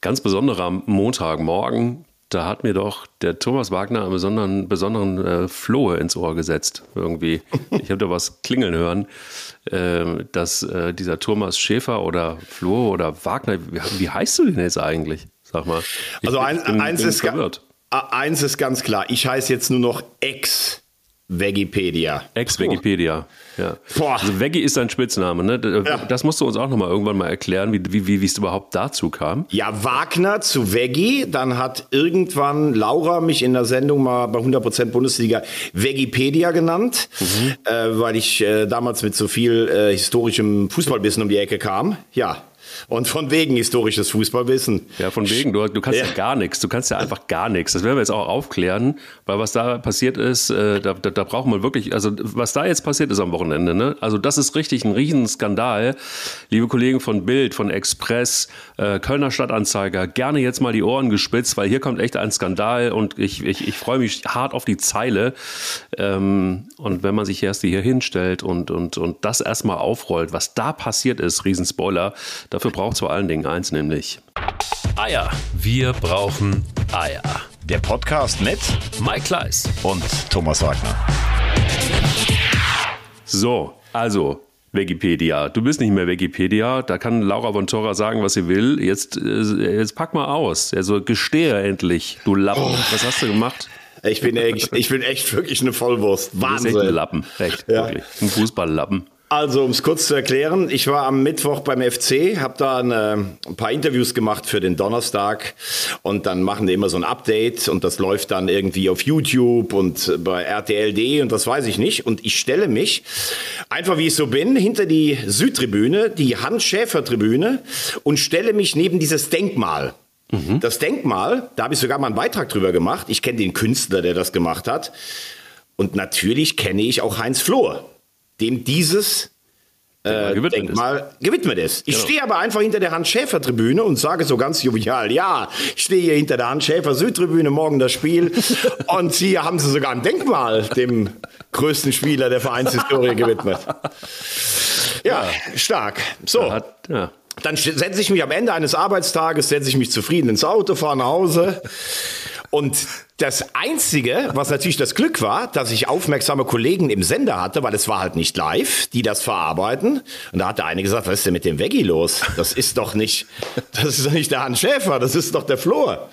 ganz besonderer Montagmorgen. Da hat mir doch der Thomas Wagner einen besonderen, besonderen äh, Flohe ins Ohr gesetzt. Irgendwie. Ich habe da was klingeln hören, äh, dass äh, dieser Thomas Schäfer oder Flohe oder Wagner, wie, wie, heißt du denn jetzt eigentlich? Sag mal. Ich, also ein, bin, eins, bin ist eins ist ganz klar. Ich heiße jetzt nur noch Ex. Vegipedia. Ex-Vegipedia, ja. Boah. Also Veggie ist dein Spitzname, ne? Ja. Das musst du uns auch nochmal irgendwann mal erklären, wie, wie, wie es überhaupt dazu kam. Ja, Wagner zu Veggie, dann hat irgendwann Laura mich in der Sendung mal bei 100% Bundesliga Vegipedia genannt, mhm. äh, weil ich äh, damals mit so viel äh, historischem Fußballwissen um die Ecke kam. Ja, und von wegen historisches Fußballwissen. Ja, von wegen. Du, du kannst ja. ja gar nichts. Du kannst ja einfach gar nichts. Das werden wir jetzt auch aufklären, weil was da passiert ist, äh, da, da, da braucht man wirklich, also was da jetzt passiert ist am Wochenende, ne? Also das ist richtig ein Riesenskandal. Liebe Kollegen von Bild, von Express, äh, Kölner Stadtanzeiger, gerne jetzt mal die Ohren gespitzt, weil hier kommt echt ein Skandal und ich, ich, ich freue mich hart auf die Zeile. Ähm, und wenn man sich erst hier hinstellt und, und, und das erstmal aufrollt, was da passiert ist, Riesenspoiler, dafür Dafür braucht es vor allen Dingen eins, nämlich Eier. Wir brauchen Eier. Der Podcast mit Mike Kleiss und Thomas Wagner. So, also Wikipedia. Du bist nicht mehr Wikipedia. Da kann Laura von Tora sagen, was sie will. Jetzt, äh, jetzt pack mal aus. Also gestehe endlich, du Lappen. Oh. Was hast du gemacht? Ich bin echt, ich bin echt wirklich eine Vollwurst. Wahnsinn. Du bist echt ein Lappen. Echt, ja. wirklich. Ein Fußballlappen. Also, um es kurz zu erklären, ich war am Mittwoch beim FC, habe da eine, ein paar Interviews gemacht für den Donnerstag und dann machen die immer so ein Update und das läuft dann irgendwie auf YouTube und bei RTLD und das weiß ich nicht. Und ich stelle mich, einfach wie ich so bin, hinter die Südtribüne, die Hans-Schäfer-Tribüne und stelle mich neben dieses Denkmal. Mhm. Das Denkmal, da habe ich sogar mal einen Beitrag drüber gemacht. Ich kenne den Künstler, der das gemacht hat. Und natürlich kenne ich auch Heinz Flohr dem dieses äh, gewidmet Denkmal ist. gewidmet ist. Ich genau. stehe aber einfach hinter der Hans-Schäfer-Tribüne und sage so ganz jovial, ja, ich stehe hier hinter der Hans-Schäfer-Südtribüne, morgen das Spiel. und hier haben sie sogar ein Denkmal dem größten Spieler der Vereinshistorie gewidmet. Ja, stark. So. Hat, ja. Dann setze ich mich am Ende eines Arbeitstages, setze ich mich zufrieden ins Auto, fahre nach Hause. Und das Einzige, was natürlich das Glück war, dass ich aufmerksame Kollegen im Sender hatte, weil es war halt nicht live, die das verarbeiten. Und da hat der eine gesagt, was ist denn mit dem Veggie los? Das ist doch nicht, das ist doch nicht der Hans Schäfer, das ist doch der Flor.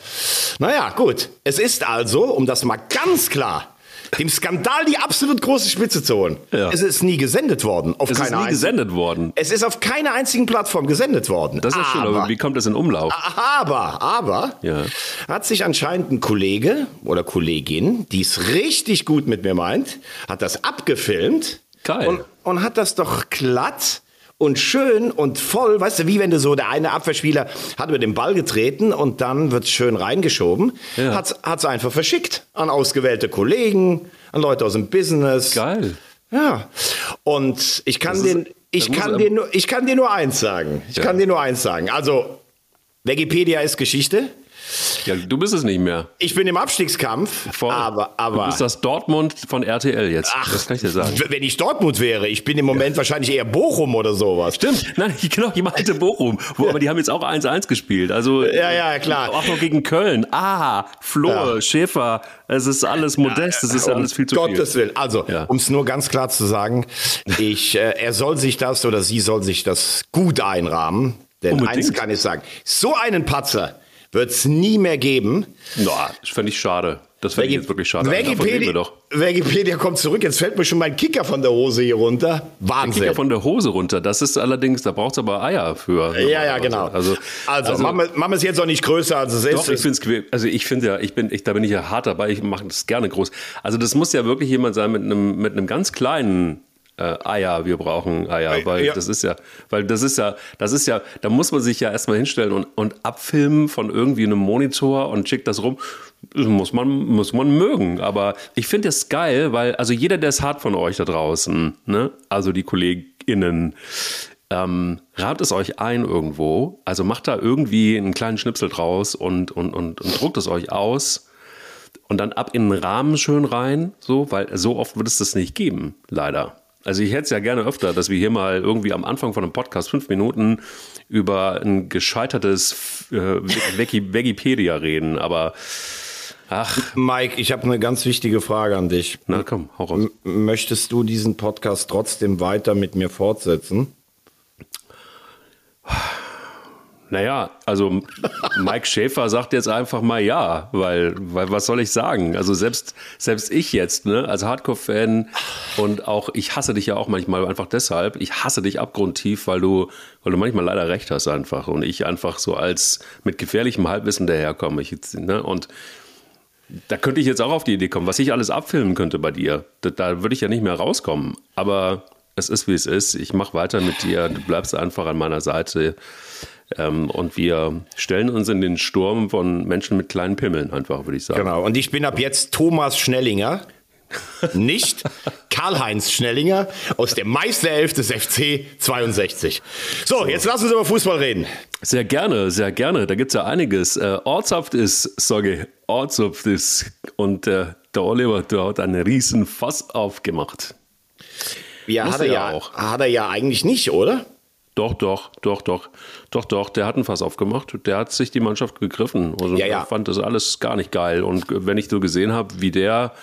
Naja, gut. Es ist also, um das mal ganz klar dem Skandal die absolut große Spitze zu holen. Ja. Es ist nie gesendet worden. Auf es ist nie gesendet worden. Es ist auf keiner einzigen Plattform gesendet worden. Das ist aber, schön, aber wie kommt das in Umlauf? Aber, aber, ja. hat sich anscheinend ein Kollege oder Kollegin, die es richtig gut mit mir meint, hat das abgefilmt. Geil. Und, und hat das doch glatt und schön und voll, weißt du, wie wenn du so, der eine Abwehrspieler hat über den Ball getreten und dann wird schön reingeschoben, ja. hat es einfach verschickt an ausgewählte Kollegen, an Leute aus dem Business. Geil. Ja. Und ich kann den, ich kann dir nur, ich kann dir nur eins sagen. Ich ja. kann dir nur eins sagen. Also, Wikipedia ist Geschichte. Ja, du bist es nicht mehr. Ich bin im Abstiegskampf, Voll. aber, aber. Du bist das Dortmund von RTL jetzt. Ach, das kann ich dir sagen. Wenn ich Dortmund wäre, ich bin im Moment ja. wahrscheinlich eher Bochum oder sowas. Stimmt, nein, genau, ich meinte Bochum. Wo, aber die haben jetzt auch 1-1 gespielt. Also, ja, ja, klar. Auch noch gegen Köln. Ah, Flor, ja. Schäfer. Es ist alles modest, es ist alles viel zu Gottes viel. Gottes Willen. Also, ja. um es nur ganz klar zu sagen, ich, äh, er soll sich das oder sie soll sich das gut einrahmen. Denn Unbedingt. eins kann ich sagen, so einen Patzer wird es nie mehr geben. Ja, das fände ich schade. Das fände ich jetzt wirklich schade. Wikipedia, Wikipedia kommt zurück. Jetzt fällt mir schon mein Kicker von der Hose hier runter. Wahnsinn. Der Kicker von der Hose runter. Das ist allerdings, da braucht es aber Eier für. Ja, ja, genau. Also, also, also machen, wir, es jetzt auch nicht größer, als es doch, ist. Ich find's, also ich finde ja, ich bin, ich, da bin ich ja hart dabei. Ich mache das gerne groß. Also das muss ja wirklich jemand sein mit einem, mit einem ganz kleinen äh, Eier, wir brauchen Eier, weil ja. das ist ja, weil das ist ja, das ist ja, da muss man sich ja erstmal hinstellen und, und abfilmen von irgendwie einem Monitor und schickt das rum. Das muss man, muss man mögen. Aber ich finde es geil, weil, also jeder, der es hat von euch da draußen, ne, also die KollegInnen, ähm, rabt es euch ein irgendwo, also macht da irgendwie einen kleinen Schnipsel draus und, und, und, und druckt es euch aus und dann ab in den Rahmen schön rein, so, weil so oft wird es das nicht geben, leider. Also ich hätte es ja gerne öfter, dass wir hier mal irgendwie am Anfang von einem Podcast fünf Minuten über ein gescheitertes äh, Wikipedia reden, aber ach. Mike, ich habe eine ganz wichtige Frage an dich. Na komm, hau raus. M möchtest du diesen Podcast trotzdem weiter mit mir fortsetzen? Naja, also Mike Schäfer sagt jetzt einfach mal ja, weil, weil was soll ich sagen? Also selbst, selbst ich jetzt, ne, als Hardcore-Fan und auch, ich hasse dich ja auch manchmal einfach deshalb, ich hasse dich abgrundtief, weil du, weil du manchmal leider recht hast einfach und ich einfach so als mit gefährlichem Halbwissen daherkomme. Ich, ne, und da könnte ich jetzt auch auf die Idee kommen, was ich alles abfilmen könnte bei dir. Da, da würde ich ja nicht mehr rauskommen. Aber es ist, wie es ist. Ich mache weiter mit dir. Du bleibst einfach an meiner Seite. Ähm, und wir stellen uns in den Sturm von Menschen mit kleinen Pimmeln, einfach, würde ich sagen. Genau. Und ich bin ab jetzt Thomas Schnellinger. nicht Karl-Heinz Schnellinger aus der Meisterelf des FC 62. So, jetzt lass uns über Fußball reden. Sehr gerne, sehr gerne. Da gibt es ja einiges. Äh, Ortshaft ist, sage Ortshaft ist. Und äh, der Oliver, der hat einen riesen Fass aufgemacht. Ja, hat er ja, auch. hat er ja eigentlich nicht, oder? Doch, doch, doch, doch, doch, doch. Der hat ein Fass aufgemacht. Der hat sich die Mannschaft gegriffen. Also ja, ja. fand das alles gar nicht geil. Und wenn ich so gesehen habe, wie der,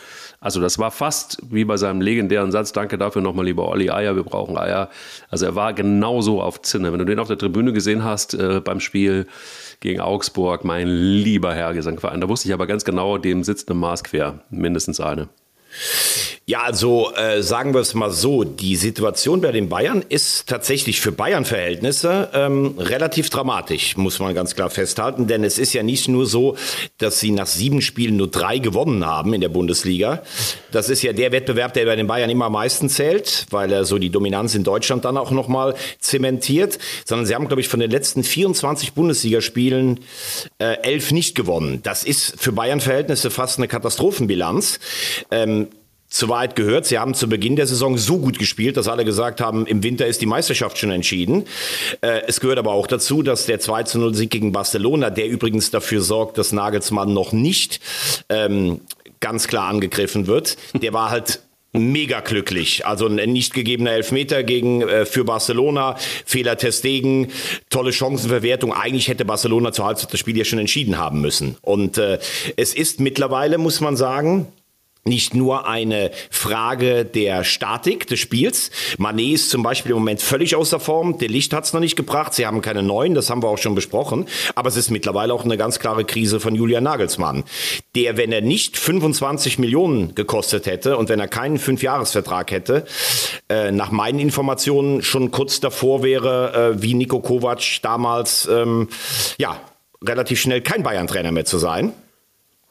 also das war fast wie bei seinem legendären Satz, danke dafür nochmal, lieber Olli Eier, wir brauchen Eier. Also er war genauso auf Zinne. Wenn du den auf der Tribüne gesehen hast äh, beim Spiel gegen Augsburg, mein lieber Herr Gesangverein, da wusste ich aber ganz genau, dem sitzt eine Maß quer, mindestens eine. Ja, also äh, sagen wir es mal so, die Situation bei den Bayern ist tatsächlich für Bayern-Verhältnisse ähm, relativ dramatisch, muss man ganz klar festhalten. Denn es ist ja nicht nur so, dass sie nach sieben Spielen nur drei gewonnen haben in der Bundesliga. Das ist ja der Wettbewerb, der bei den Bayern immer am meisten zählt, weil er so die Dominanz in Deutschland dann auch nochmal zementiert. Sondern sie haben, glaube ich, von den letzten 24 Bundesligaspielen äh, elf nicht gewonnen. Das ist für Bayern-Verhältnisse fast eine Katastrophenbilanz. Ähm, zu weit gehört. Sie haben zu Beginn der Saison so gut gespielt, dass alle gesagt haben, im Winter ist die Meisterschaft schon entschieden. Äh, es gehört aber auch dazu, dass der 2 zu 0 Sieg gegen Barcelona, der übrigens dafür sorgt, dass Nagelsmann noch nicht ähm, ganz klar angegriffen wird, der war halt mega glücklich. Also ein nicht gegebener Elfmeter gegen äh, für Barcelona, Fehler Testegen, tolle Chancenverwertung. Eigentlich hätte Barcelona zur Halbzeit das Spiel ja schon entschieden haben müssen. Und äh, es ist mittlerweile, muss man sagen, nicht nur eine Frage der Statik des Spiels. Mané ist zum Beispiel im Moment völlig außer Form. Der Licht hat es noch nicht gebracht. Sie haben keine neuen, das haben wir auch schon besprochen. Aber es ist mittlerweile auch eine ganz klare Krise von Julian Nagelsmann, der, wenn er nicht 25 Millionen gekostet hätte und wenn er keinen Fünfjahresvertrag hätte, äh, nach meinen Informationen schon kurz davor wäre, äh, wie Nico Kovac damals, ähm, ja, relativ schnell kein Bayern-Trainer mehr zu sein.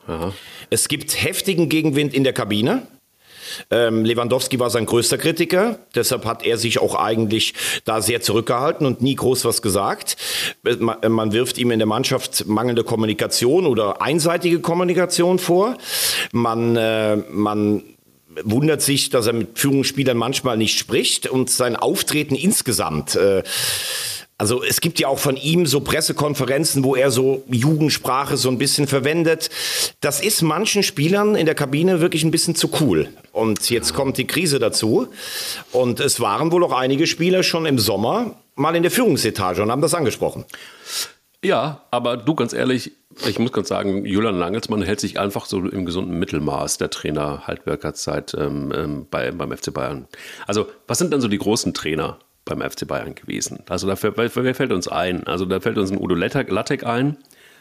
Aha. Es gibt heftigen Gegenwind in der Kabine. Ähm, Lewandowski war sein größter Kritiker, deshalb hat er sich auch eigentlich da sehr zurückgehalten und nie groß was gesagt. Äh, man, man wirft ihm in der Mannschaft mangelnde Kommunikation oder einseitige Kommunikation vor. Man, äh, man wundert sich, dass er mit Führungsspielern manchmal nicht spricht und sein Auftreten insgesamt äh, also es gibt ja auch von ihm so Pressekonferenzen, wo er so Jugendsprache so ein bisschen verwendet. Das ist manchen Spielern in der Kabine wirklich ein bisschen zu cool. Und jetzt kommt die Krise dazu. Und es waren wohl auch einige Spieler schon im Sommer mal in der Führungsetage und haben das angesprochen. Ja, aber du ganz ehrlich, ich muss ganz sagen, Julian Langelsmann hält sich einfach so im gesunden Mittelmaß der Trainer Halbwerkerzeit ähm, ähm, bei, beim FC Bayern. Also, was sind denn so die großen Trainer? Beim FC Bayern gewesen. Also da fällt, wer fällt uns ein? Also da fällt uns ein Udo Lattek ein.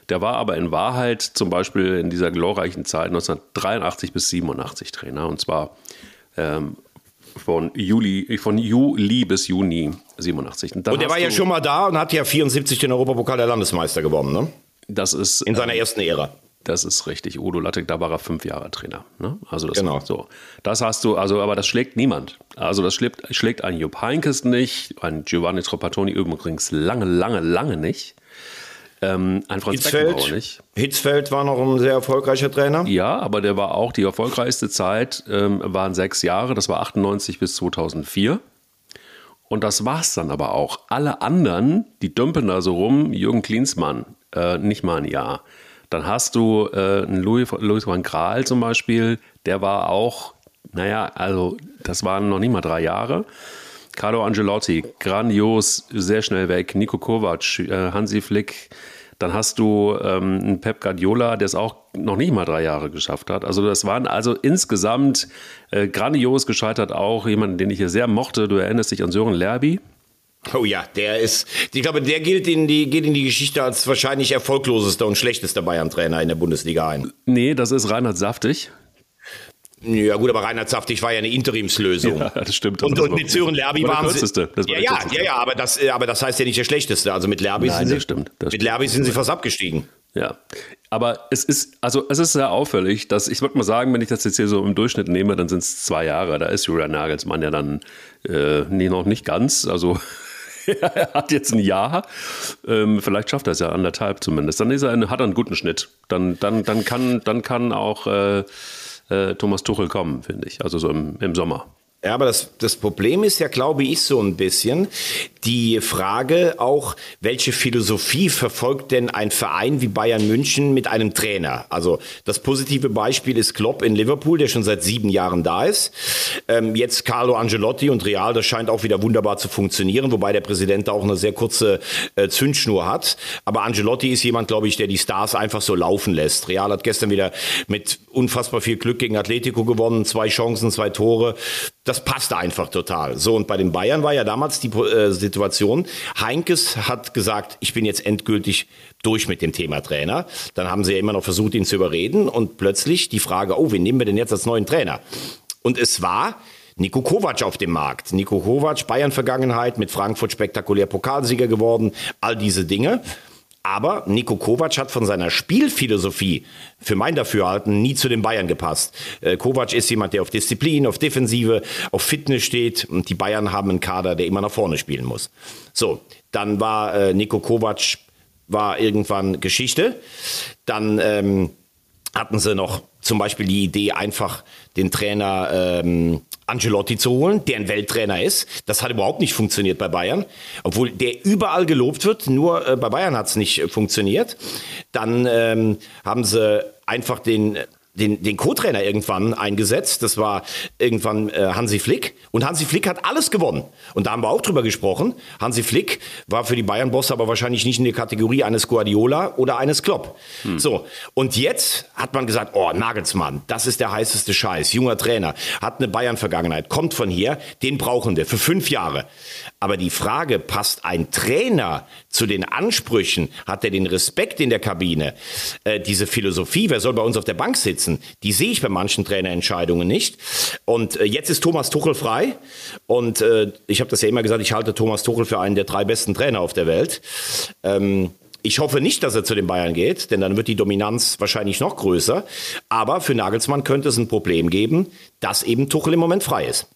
Der war aber in Wahrheit zum Beispiel in dieser glorreichen Zeit 1983 bis 87 Trainer und zwar ähm, von Juli, von Juli bis Juni 87. Und, und er war ja schon mal da und hat ja 74 den Europapokal der Landesmeister gewonnen, ne? Das ist in seiner ähm, ersten Ära. Das ist richtig. Udo Lattek, da war er fünf Jahre Trainer. Ne? Also das genau. so. Das hast du, also, aber das schlägt niemand. Also das schlägt, schlägt ein Jupp Heinkes nicht, ein Giovanni Troppatoni übrigens lange, lange, lange nicht. Ähm, ein Franz Hitzfeld, nicht. Hitzfeld war noch ein sehr erfolgreicher Trainer. Ja, aber der war auch die erfolgreichste Zeit, ähm, waren sechs Jahre, das war 98 bis 2004. Und das war's dann aber auch. Alle anderen, die dümpeln da so rum, Jürgen Klinsmann, äh, nicht mal ein Jahr. Dann hast du äh, einen Louis, Louis van Gaal zum Beispiel, der war auch Naja, also das waren noch nicht mal drei Jahre. Carlo Angelotti, grandios, sehr schnell weg. Nico Kovac, äh, Hansi Flick. Dann hast du ähm, einen Pep Guardiola, der es auch noch nicht mal drei Jahre geschafft hat. Also das waren also insgesamt äh, grandios gescheitert auch jemanden, den ich hier sehr mochte. Du erinnerst dich an Sören Lerby. Oh ja, der ist, ich glaube, der gilt in die, geht in die Geschichte als wahrscheinlich erfolglosester und schlechtester Bayern-Trainer in der Bundesliga ein. Nee, das ist Reinhard Saftig. Ja gut, aber Reinhard Saftig war ja eine Interimslösung. Ja, das stimmt. Und, und mit Sören Lerby waren sie... Das ja, ja, ja, ja, aber das, aber das heißt ja nicht der schlechteste. Also mit Lerby Nein, sind, sie, stimmt, mit Lerby sind sie fast abgestiegen. Ja, aber es ist, also es ist sehr auffällig, dass ich würde mal sagen, wenn ich das jetzt hier so im Durchschnitt nehme, dann sind es zwei Jahre. Da ist Julian Nagelsmann ja dann äh, nee, noch nicht ganz. Also er hat jetzt ein Jahr. Ähm, vielleicht schafft er es ja anderthalb zumindest. Dann ist er, hat er einen guten Schnitt. Dann, dann, dann, kann, dann kann auch äh, äh, Thomas Tuchel kommen, finde ich. Also so im, im Sommer. Ja, aber das, das Problem ist ja, glaube ich, so ein bisschen die Frage auch, welche Philosophie verfolgt denn ein Verein wie Bayern München mit einem Trainer? Also das positive Beispiel ist Klopp in Liverpool, der schon seit sieben Jahren da ist. Ähm, jetzt Carlo Angelotti und Real, das scheint auch wieder wunderbar zu funktionieren, wobei der Präsident da auch eine sehr kurze äh, Zündschnur hat. Aber Angelotti ist jemand, glaube ich, der die Stars einfach so laufen lässt. Real hat gestern wieder mit unfassbar viel Glück gegen Atletico gewonnen, zwei Chancen, zwei Tore das passte einfach total. So, und bei den Bayern war ja damals die äh, Situation, Heinkes hat gesagt, ich bin jetzt endgültig durch mit dem Thema Trainer. Dann haben sie ja immer noch versucht, ihn zu überreden und plötzlich die Frage, oh, wen nehmen wir denn jetzt als neuen Trainer? Und es war Nico Kovac auf dem Markt. Nico Kovac, Bayern-Vergangenheit, mit Frankfurt spektakulär Pokalsieger geworden, all diese Dinge. Aber Nico Kovac hat von seiner Spielphilosophie für mein Dafürhalten nie zu den Bayern gepasst. Äh, Kovac ist jemand, der auf Disziplin, auf Defensive, auf Fitness steht und die Bayern haben einen Kader, der immer nach vorne spielen muss. So, dann war äh, Nico Kovac war irgendwann Geschichte. Dann ähm, hatten sie noch zum Beispiel die Idee, einfach den Trainer ähm, Angelotti zu holen, der ein Welttrainer ist. Das hat überhaupt nicht funktioniert bei Bayern, obwohl der überall gelobt wird. Nur äh, bei Bayern hat es nicht äh, funktioniert. Dann ähm, haben sie einfach den den, den Co-Trainer irgendwann eingesetzt. Das war irgendwann äh, Hansi Flick. Und Hansi Flick hat alles gewonnen. Und da haben wir auch drüber gesprochen. Hansi Flick war für die Bayern-Bosse aber wahrscheinlich nicht in der Kategorie eines Guardiola oder eines Klopp. Hm. So. Und jetzt hat man gesagt, oh, Nagelsmann, das ist der heißeste Scheiß. Junger Trainer, hat eine Bayern-Vergangenheit, kommt von hier, den brauchen wir für fünf Jahre. Aber die Frage, passt ein Trainer zu den Ansprüchen? Hat er den Respekt in der Kabine? Äh, diese Philosophie, wer soll bei uns auf der Bank sitzen? Die sehe ich bei manchen Trainerentscheidungen nicht. Und äh, jetzt ist Thomas Tuchel frei. Und äh, ich habe das ja immer gesagt, ich halte Thomas Tuchel für einen der drei besten Trainer auf der Welt. Ähm, ich hoffe nicht, dass er zu den Bayern geht, denn dann wird die Dominanz wahrscheinlich noch größer. Aber für Nagelsmann könnte es ein Problem geben, dass eben Tuchel im Moment frei ist.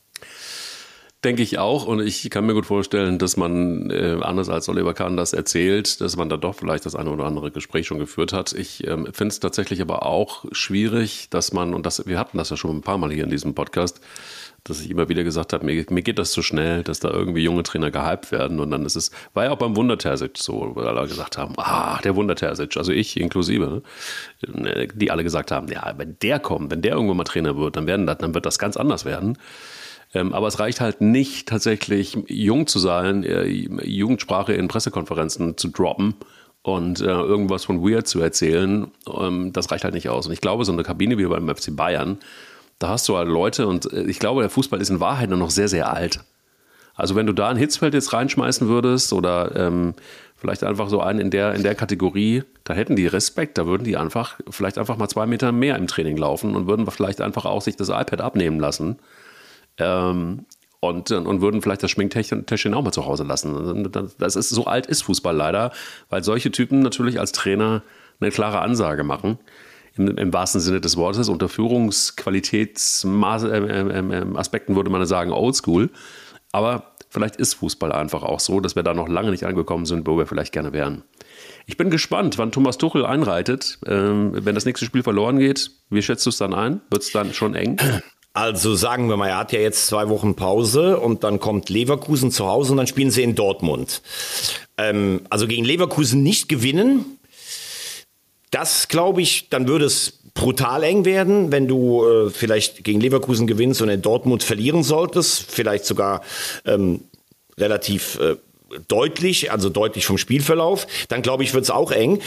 Denke ich auch. Und ich kann mir gut vorstellen, dass man, äh, anders als Oliver Kahn das erzählt, dass man da doch vielleicht das eine oder andere Gespräch schon geführt hat. Ich ähm, finde es tatsächlich aber auch schwierig, dass man, und das, wir hatten das ja schon ein paar Mal hier in diesem Podcast, dass ich immer wieder gesagt habe, mir, mir geht das zu schnell, dass da irgendwie junge Trainer gehypt werden. Und dann ist es, war ja auch beim Wunder Terzic so, wo alle gesagt haben, ah, der Wunder Terzic, also ich inklusive, ne, die alle gesagt haben, ja, wenn der kommt, wenn der irgendwann mal Trainer wird, dann, werden dann wird das ganz anders werden. Ähm, aber es reicht halt nicht tatsächlich jung zu sein, äh, Jugendsprache in Pressekonferenzen zu droppen und äh, irgendwas von Weird zu erzählen. Ähm, das reicht halt nicht aus. Und ich glaube, so eine Kabine wie beim FC Bayern, da hast du halt Leute und äh, ich glaube, der Fußball ist in Wahrheit noch sehr, sehr alt. Also wenn du da ein Hitzfeld jetzt reinschmeißen würdest oder ähm, vielleicht einfach so einen in der, in der Kategorie, da hätten die Respekt, da würden die einfach vielleicht einfach mal zwei Meter mehr im Training laufen und würden vielleicht einfach auch sich das iPad abnehmen lassen ähm, und, und würden vielleicht das Schminktäschchen auch mal zu Hause lassen. Das ist, so alt ist Fußball leider, weil solche Typen natürlich als Trainer eine klare Ansage machen. Im, im wahrsten Sinne des Wortes. Unter Führungsqualitätsaspekten äh, äh, äh, würde man sagen oldschool. Aber vielleicht ist Fußball einfach auch so, dass wir da noch lange nicht angekommen sind, wo wir vielleicht gerne wären. Ich bin gespannt, wann Thomas Tuchel einreitet. Ähm, wenn das nächste Spiel verloren geht, wie schätzt du es dann ein? Wird es dann schon eng? Also sagen wir mal, er hat ja jetzt zwei Wochen Pause und dann kommt Leverkusen zu Hause und dann spielen sie in Dortmund. Ähm, also gegen Leverkusen nicht gewinnen, das glaube ich, dann würde es brutal eng werden, wenn du äh, vielleicht gegen Leverkusen gewinnst und in Dortmund verlieren solltest, vielleicht sogar ähm, relativ äh, deutlich, also deutlich vom Spielverlauf, dann glaube ich, wird es auch eng.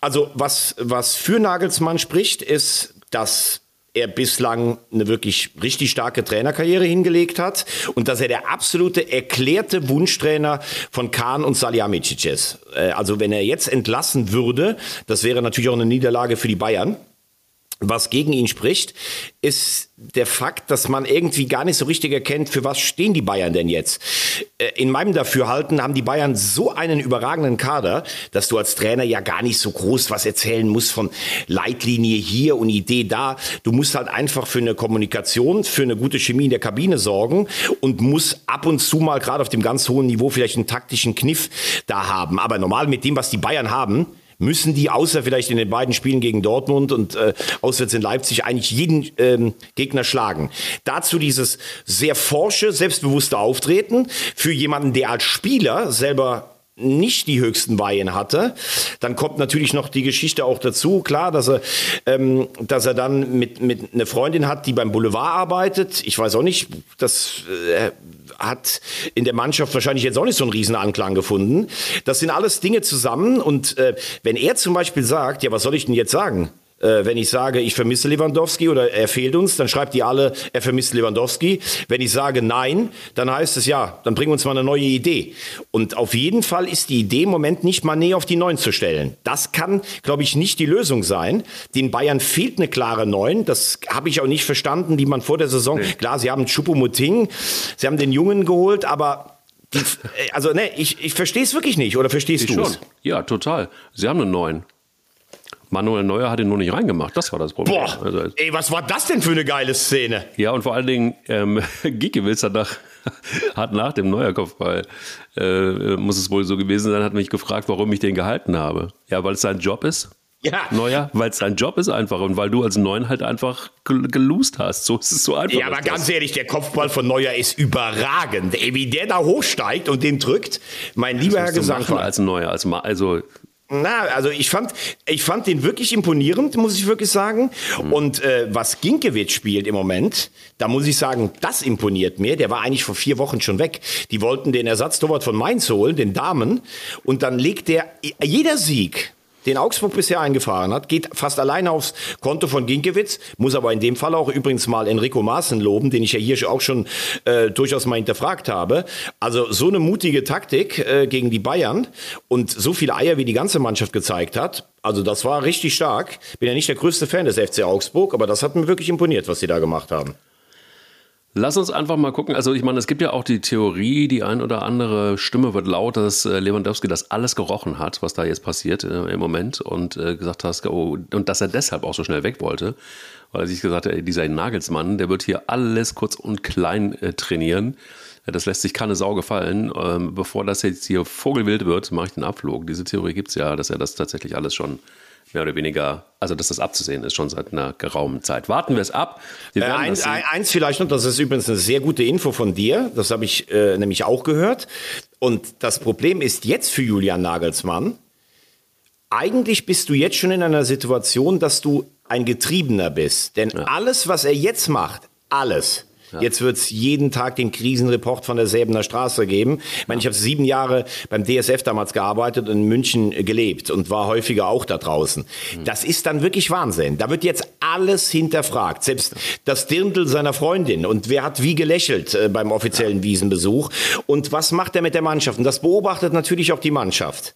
Also was, was für Nagelsmann spricht, ist, dass er bislang eine wirklich richtig starke Trainerkarriere hingelegt hat und dass er der absolute erklärte Wunschtrainer von Kahn und Salihamidzic ist. Äh, also wenn er jetzt entlassen würde, das wäre natürlich auch eine Niederlage für die Bayern. Was gegen ihn spricht, ist der Fakt, dass man irgendwie gar nicht so richtig erkennt, für was stehen die Bayern denn jetzt. Äh, in meinem Dafürhalten haben die Bayern so einen überragenden Kader, dass du als Trainer ja gar nicht so groß was erzählen musst von Leitlinie hier und Idee da. Du musst halt einfach für eine Kommunikation, für eine gute Chemie in der Kabine sorgen und musst ab und zu mal gerade auf dem ganz hohen Niveau vielleicht einen taktischen Kniff da haben. Aber normal mit dem, was die Bayern haben, müssen die, außer vielleicht in den beiden Spielen gegen Dortmund und äh, auswärts in Leipzig, eigentlich jeden ähm, Gegner schlagen. Dazu dieses sehr forsche, selbstbewusste Auftreten für jemanden, der als Spieler selber nicht die höchsten Weihen hatte. Dann kommt natürlich noch die Geschichte auch dazu, klar, dass er, ähm, dass er dann mit, mit einer Freundin hat, die beim Boulevard arbeitet. Ich weiß auch nicht, das äh, hat in der Mannschaft wahrscheinlich jetzt auch nicht so einen riesen Anklang gefunden. Das sind alles Dinge zusammen und äh, wenn er zum Beispiel sagt, ja, was soll ich denn jetzt sagen? Äh, wenn ich sage, ich vermisse Lewandowski oder er fehlt uns, dann schreibt die alle, er vermisst Lewandowski. Wenn ich sage nein, dann heißt es ja, dann bring uns mal eine neue Idee. Und auf jeden Fall ist die Idee im Moment nicht Mané auf die Neun zu stellen. Das kann, glaube ich, nicht die Lösung sein. Den Bayern fehlt eine klare Neun. Das habe ich auch nicht verstanden, die man vor der Saison. Nee. Klar, sie haben Choupo-Moting, sie haben den Jungen geholt, aber die, also ne, ich, ich verstehe es wirklich nicht. Oder verstehst du es? Ja, total. Sie haben eine Neun. Manuel Neuer hat ihn nur nicht reingemacht. Das war das Problem. Boah, also, ey, was war das denn für eine geile Szene? Ja, und vor allen Dingen, ähm, Giekewitz hat nach, hat nach dem Neuer-Kopfball, äh, muss es wohl so gewesen sein, hat mich gefragt, warum ich den gehalten habe. Ja, weil es sein Job ist. Ja. Neuer, weil es dein Job ist einfach und weil du als Neuen halt einfach gelost hast. So ist es so einfach. Ja, aber ganz ehrlich, der Kopfball von Neuer ist überragend. Ey, wie der da hochsteigt und den drückt, mein lieber Herr Gesangverein. Als Neuer, als, also na, also ich fand, ich fand den wirklich imponierend, muss ich wirklich sagen. Mhm. Und äh, was Ginkiewicz spielt im Moment, da muss ich sagen, das imponiert mir. Der war eigentlich vor vier Wochen schon weg. Die wollten den Ersatztorwart von Mainz holen, den Damen. Und dann legt der jeder Sieg den Augsburg bisher eingefahren hat, geht fast alleine aufs Konto von Ginkiewicz, muss aber in dem Fall auch übrigens mal Enrico Maaßen loben, den ich ja hier auch schon äh, durchaus mal hinterfragt habe. Also so eine mutige Taktik äh, gegen die Bayern und so viele Eier, wie die ganze Mannschaft gezeigt hat, also das war richtig stark. Bin ja nicht der größte Fan des FC Augsburg, aber das hat mir wirklich imponiert, was sie da gemacht haben. Lass uns einfach mal gucken. Also ich meine, es gibt ja auch die Theorie, die ein oder andere Stimme wird laut, dass äh, Lewandowski das alles gerochen hat, was da jetzt passiert äh, im Moment und äh, gesagt hat, oh, und dass er deshalb auch so schnell weg wollte, weil er sich gesagt hat, ey, dieser Nagelsmann, der wird hier alles kurz und klein äh, trainieren. Das lässt sich keine Sau gefallen. Ähm, bevor das jetzt hier Vogelwild wird, mache ich den Abflug. Diese Theorie gibt es ja, dass er das tatsächlich alles schon mehr oder weniger, also dass das abzusehen ist, schon seit einer geraumen Zeit. Warten wir es ab. Wir äh, eins, eins vielleicht noch, das ist übrigens eine sehr gute Info von dir, das habe ich äh, nämlich auch gehört. Und das Problem ist jetzt für Julian Nagelsmann, eigentlich bist du jetzt schon in einer Situation, dass du ein Getriebener bist. Denn ja. alles, was er jetzt macht, alles, ja. Jetzt wird es jeden Tag den Krisenreport von der Säbener Straße geben. Ich meine, ich habe sieben Jahre beim DSF damals gearbeitet und in München gelebt und war häufiger auch da draußen. Mhm. Das ist dann wirklich Wahnsinn. Da wird jetzt alles hinterfragt. Selbst das Dirndl seiner Freundin. Und wer hat wie gelächelt äh, beim offiziellen Wiesenbesuch? Und was macht er mit der Mannschaft? Und das beobachtet natürlich auch die Mannschaft.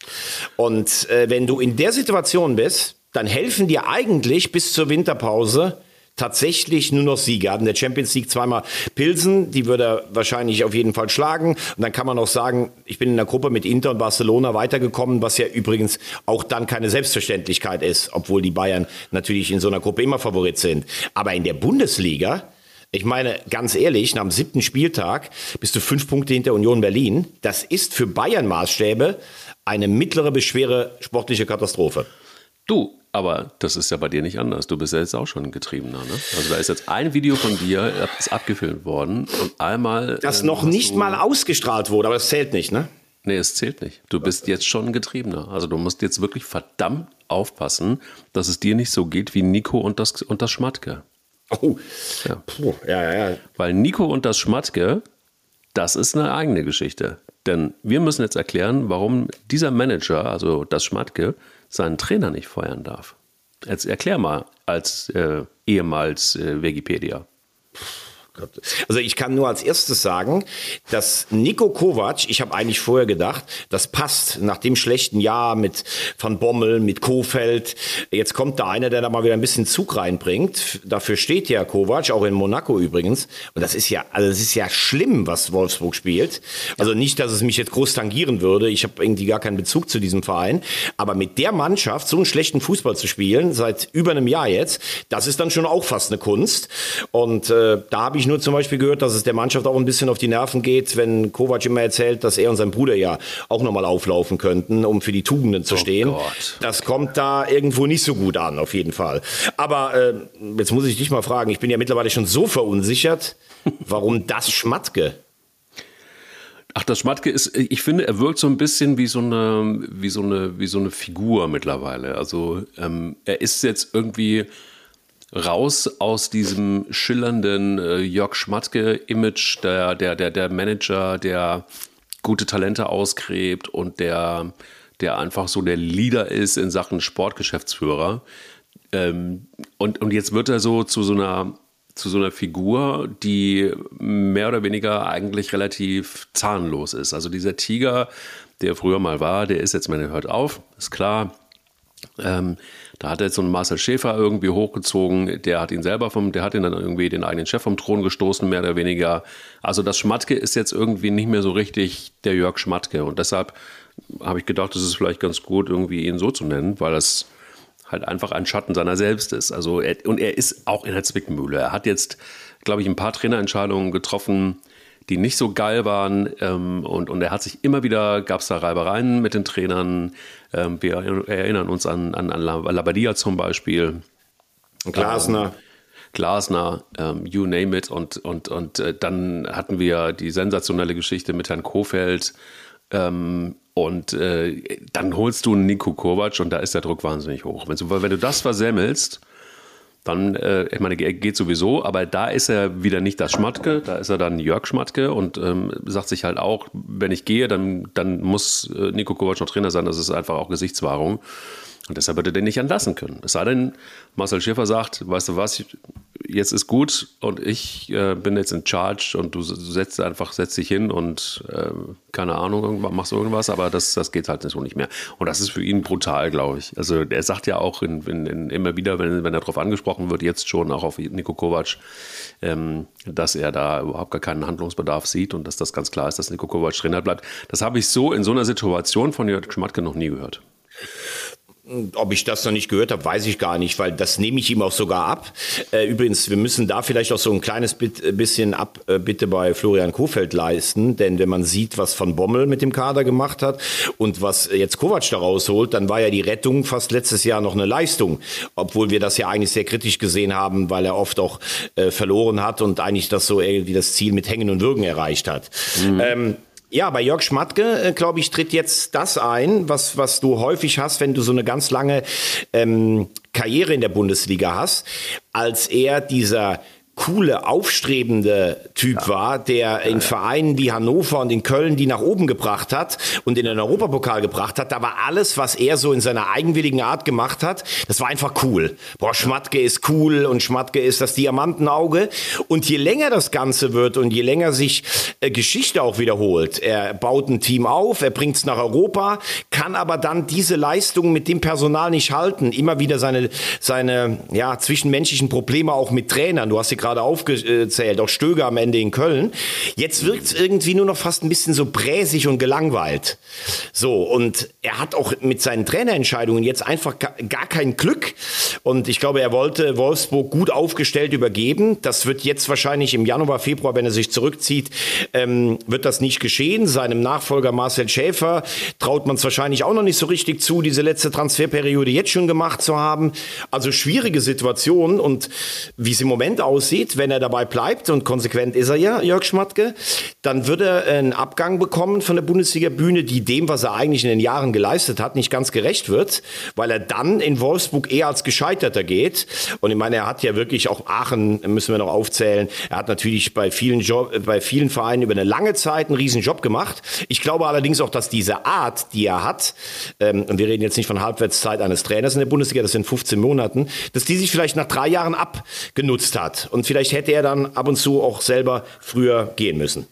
Und äh, wenn du in der Situation bist, dann helfen dir eigentlich bis zur Winterpause tatsächlich nur noch Siege. Hat in der Champions League zweimal Pilsen, die würde er wahrscheinlich auf jeden Fall schlagen. Und dann kann man auch sagen, ich bin in der Gruppe mit Inter und Barcelona weitergekommen, was ja übrigens auch dann keine Selbstverständlichkeit ist, obwohl die Bayern natürlich in so einer Gruppe immer Favorit sind. Aber in der Bundesliga, ich meine, ganz ehrlich, nach dem siebten Spieltag bist du fünf Punkte hinter Union Berlin. Das ist für Bayern Maßstäbe eine mittlere bis schwere sportliche Katastrophe. Du, aber das ist ja bei dir nicht anders. Du bist ja jetzt auch schon ein Getriebener. Ne? Also da ist jetzt ein Video von dir, ist abgefilmt worden und einmal. Das äh, noch nicht mal ausgestrahlt wurde, aber es zählt nicht, ne? Nee, es zählt nicht. Du bist jetzt schon ein Getriebener. Also du musst jetzt wirklich verdammt aufpassen, dass es dir nicht so geht wie Nico und das, und das Schmatke. Oh, ja. Puh, ja, ja, ja. Weil Nico und das Schmatke, das ist eine eigene Geschichte. Denn wir müssen jetzt erklären, warum dieser Manager, also das Schmatke, seinen Trainer nicht feuern darf. Jetzt erklär mal als äh, ehemals äh, Wikipedia. Also ich kann nur als erstes sagen, dass Nico Kovac, ich habe eigentlich vorher gedacht, das passt nach dem schlechten Jahr mit Van Bommel, mit Kofeld. Jetzt kommt da einer, der da mal wieder ein bisschen Zug reinbringt. Dafür steht ja Kovac, auch in Monaco übrigens. Und das ist ja, also das ist ja schlimm, was Wolfsburg spielt. Also nicht, dass es mich jetzt groß tangieren würde. Ich habe irgendwie gar keinen Bezug zu diesem Verein. Aber mit der Mannschaft so einen schlechten Fußball zu spielen, seit über einem Jahr jetzt, das ist dann schon auch fast eine Kunst. Und äh, da habe ich ich nur zum Beispiel gehört, dass es der Mannschaft auch ein bisschen auf die Nerven geht, wenn Kovac immer erzählt, dass er und sein Bruder ja auch nochmal auflaufen könnten, um für die Tugenden zu oh stehen. Gott. Das kommt da irgendwo nicht so gut an, auf jeden Fall. Aber äh, jetzt muss ich dich mal fragen, ich bin ja mittlerweile schon so verunsichert, warum das Schmatke? Ach, das Schmatke ist, ich finde, er wirkt so ein bisschen wie so eine, wie so eine, wie so eine Figur mittlerweile. Also ähm, er ist jetzt irgendwie raus aus diesem schillernden äh, Jörg Schmatke-Image, der, der, der, der Manager, der gute Talente ausgräbt und der, der einfach so der Leader ist in Sachen Sportgeschäftsführer. Ähm, und, und jetzt wird er so zu so einer zu so einer Figur, die mehr oder weniger eigentlich relativ zahnlos ist. Also dieser Tiger, der früher mal war, der ist jetzt, man hört auf, ist klar. Ähm, da hat er jetzt so einen Marcel Schäfer irgendwie hochgezogen, der hat ihn selber vom, der hat ihn dann irgendwie den eigenen Chef vom Thron gestoßen, mehr oder weniger. Also das Schmatke ist jetzt irgendwie nicht mehr so richtig der Jörg Schmatke. Und deshalb habe ich gedacht, es ist vielleicht ganz gut, irgendwie ihn so zu nennen, weil das halt einfach ein Schatten seiner selbst ist. Also er, und er ist auch in der Zwickmühle. Er hat jetzt, glaube ich, ein paar Trainerentscheidungen getroffen, die nicht so geil waren. Ähm, und, und er hat sich immer wieder, gab es da Reibereien mit den Trainern. Ähm, wir erinnern uns an, an, an Labadia zum Beispiel. Glasner. Ähm, Glasner, ähm, you name it. Und, und, und äh, dann hatten wir die sensationelle Geschichte mit Herrn Kofeld. Ähm, und äh, dann holst du Nico Kovac und da ist der Druck wahnsinnig hoch. Wenn du, wenn du das versemmelst, dann, äh, ich meine, geht sowieso, aber da ist er wieder nicht das Schmatke, da ist er dann Jörg Schmatke und ähm, sagt sich halt auch, wenn ich gehe, dann, dann muss äh, Nico Kovac noch Trainer sein, das ist einfach auch Gesichtswahrung. Und deshalb wird er den nicht entlassen können. Es sei denn, Marcel Schäfer sagt, weißt du was, jetzt ist gut und ich äh, bin jetzt in Charge und du setzt einfach, setzt dich hin und äh, keine Ahnung, machst irgendwas, aber das, das geht halt so nicht mehr. Und das ist für ihn brutal, glaube ich. Also er sagt ja auch in, in, in immer wieder, wenn, wenn er darauf angesprochen wird, jetzt schon auch auf Nico Kovac, ähm, dass er da überhaupt gar keinen Handlungsbedarf sieht und dass das ganz klar ist, dass Nico Kovac Trainer bleibt. Das habe ich so in so einer Situation von Jörg Schmatke noch nie gehört. Ob ich das noch nicht gehört habe, weiß ich gar nicht, weil das nehme ich ihm auch sogar ab. Äh, übrigens, wir müssen da vielleicht auch so ein kleines äh, bisschen ab äh, bitte bei Florian Kofeld leisten, denn wenn man sieht, was von Bommel mit dem Kader gemacht hat und was jetzt Kovac da rausholt, dann war ja die Rettung fast letztes Jahr noch eine Leistung, obwohl wir das ja eigentlich sehr kritisch gesehen haben, weil er oft auch äh, verloren hat und eigentlich das so irgendwie das Ziel mit Hängen und Würgen erreicht hat. Mhm. Ähm, ja, bei Jörg Schmatke, äh, glaube ich, tritt jetzt das ein, was, was du häufig hast, wenn du so eine ganz lange ähm, Karriere in der Bundesliga hast, als er dieser coole, aufstrebende Typ ja. war, der in Vereinen wie Hannover und in Köln die nach oben gebracht hat und in den Europapokal gebracht hat. Da war alles, was er so in seiner eigenwilligen Art gemacht hat, das war einfach cool. Boah, Schmatke ist cool und Schmatke ist das Diamantenauge. Und je länger das Ganze wird und je länger sich äh, Geschichte auch wiederholt, er baut ein Team auf, er bringt es nach Europa, kann aber dann diese Leistung mit dem Personal nicht halten. Immer wieder seine, seine ja, zwischenmenschlichen Probleme auch mit Trainern. Du hast sie gerade aufgezählt, auch Stöger am Ende in Köln. Jetzt wirkt es irgendwie nur noch fast ein bisschen so bräsig und gelangweilt. So, und er hat auch mit seinen Trainerentscheidungen jetzt einfach gar kein Glück. Und ich glaube, er wollte Wolfsburg gut aufgestellt übergeben. Das wird jetzt wahrscheinlich im Januar, Februar, wenn er sich zurückzieht, ähm, wird das nicht geschehen. Seinem Nachfolger Marcel Schäfer traut man es wahrscheinlich auch noch nicht so richtig zu, diese letzte Transferperiode jetzt schon gemacht zu haben. Also schwierige Situation und wie es im Moment aussieht, aussieht, wenn er dabei bleibt, und konsequent ist er ja, Jörg Schmatke, dann wird er einen Abgang bekommen von der Bundesliga-Bühne, die dem, was er eigentlich in den Jahren geleistet hat, nicht ganz gerecht wird, weil er dann in Wolfsburg eher als Gescheiterter geht. Und ich meine, er hat ja wirklich auch Aachen, müssen wir noch aufzählen, er hat natürlich bei vielen, Job, bei vielen Vereinen über eine lange Zeit einen riesen Job gemacht. Ich glaube allerdings auch, dass diese Art, die er hat, ähm, und wir reden jetzt nicht von Halbwertszeit eines Trainers in der Bundesliga, das sind 15 Monaten, dass die sich vielleicht nach drei Jahren abgenutzt hat. Und vielleicht hätte er dann ab und zu auch selber früher gehen müssen.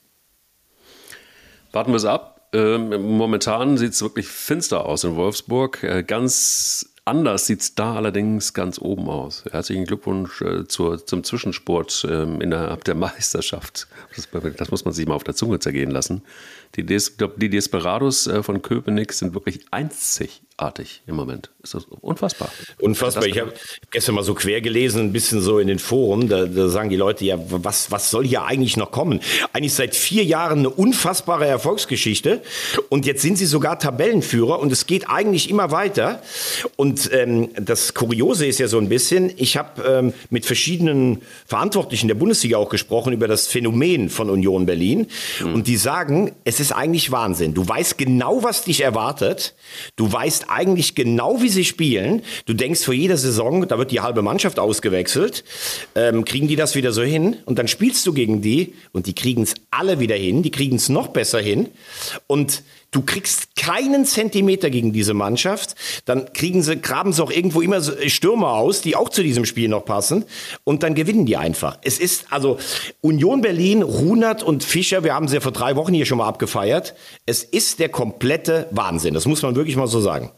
Warten wir es ab. Ähm, momentan sieht es wirklich finster aus in Wolfsburg. Äh, ganz Anders sieht es da allerdings ganz oben aus. Herzlichen Glückwunsch äh, zur, zum Zwischensport ähm, innerhalb der Meisterschaft. Das, das, muss man sich mal auf der Zunge zergehen lassen. Die, Des, die Desperados äh, von Köpenick sind wirklich einzigartig im Moment. Ist das unfassbar. Unfassbar. Ich habe gestern mal so quer gelesen, ein bisschen so in den Foren. Da, da, sagen die Leute, ja, was, was soll hier eigentlich noch kommen? Eigentlich seit vier Jahren eine unfassbare Erfolgsgeschichte. Und jetzt sind sie sogar Tabellenführer und es geht eigentlich immer weiter. Und ähm, das Kuriose ist ja so ein bisschen, ich habe ähm, mit verschiedenen Verantwortlichen der Bundesliga auch gesprochen über das Phänomen von Union Berlin. Mhm. Und die sagen, es ist eigentlich Wahnsinn. Du weißt genau, was dich erwartet. Du weißt eigentlich genau, wie sie spielen. Du denkst vor jeder Saison, da wird die halbe Mannschaft ausgewechselt. Ähm, kriegen die das wieder so hin? Und dann spielst du gegen die und die kriegen es alle wieder hin. Die kriegen es noch besser hin. Und Du kriegst keinen Zentimeter gegen diese Mannschaft. Dann kriegen sie, graben sie auch irgendwo immer Stürmer aus, die auch zu diesem Spiel noch passen. Und dann gewinnen die einfach. Es ist also Union Berlin, Runert und Fischer, wir haben sie ja vor drei Wochen hier schon mal abgefeiert. Es ist der komplette Wahnsinn. Das muss man wirklich mal so sagen.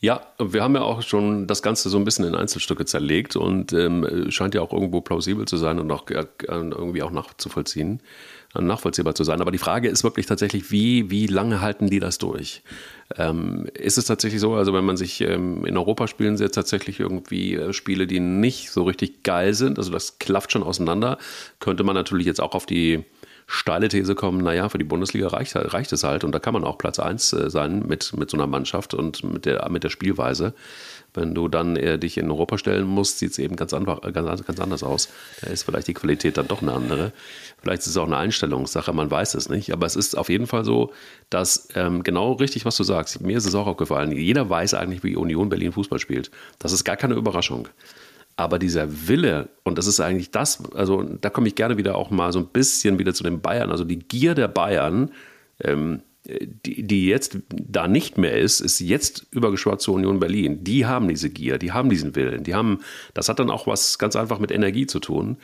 Ja, wir haben ja auch schon das Ganze so ein bisschen in Einzelstücke zerlegt und ähm, scheint ja auch irgendwo plausibel zu sein und auch äh, irgendwie auch nachzuvollziehen nachvollziehbar zu sein. Aber die Frage ist wirklich tatsächlich, wie, wie lange halten die das durch? Ähm, ist es tatsächlich so, also wenn man sich ähm, in Europa spielen sie jetzt tatsächlich irgendwie äh, Spiele, die nicht so richtig geil sind, also das klafft schon auseinander, könnte man natürlich jetzt auch auf die steile These kommen, naja, für die Bundesliga reicht, reicht es halt und da kann man auch Platz 1 äh, sein mit, mit so einer Mannschaft und mit der, mit der Spielweise. Wenn du dann äh, dich in Europa stellen musst, sieht es eben ganz, einfach, ganz, ganz anders aus. Da ist vielleicht die Qualität dann doch eine andere. Vielleicht ist es auch eine Einstellungssache, man weiß es nicht. Aber es ist auf jeden Fall so, dass ähm, genau richtig, was du sagst, mir ist es auch aufgefallen, jeder weiß eigentlich, wie Union Berlin Fußball spielt. Das ist gar keine Überraschung. Aber dieser Wille, und das ist eigentlich das, also da komme ich gerne wieder auch mal so ein bisschen wieder zu den Bayern, also die Gier der Bayern, ähm, die, die jetzt da nicht mehr ist, ist jetzt übergeschwappt zur Union Berlin. Die haben diese Gier, die haben diesen Willen, die haben, das hat dann auch was ganz einfach mit Energie zu tun.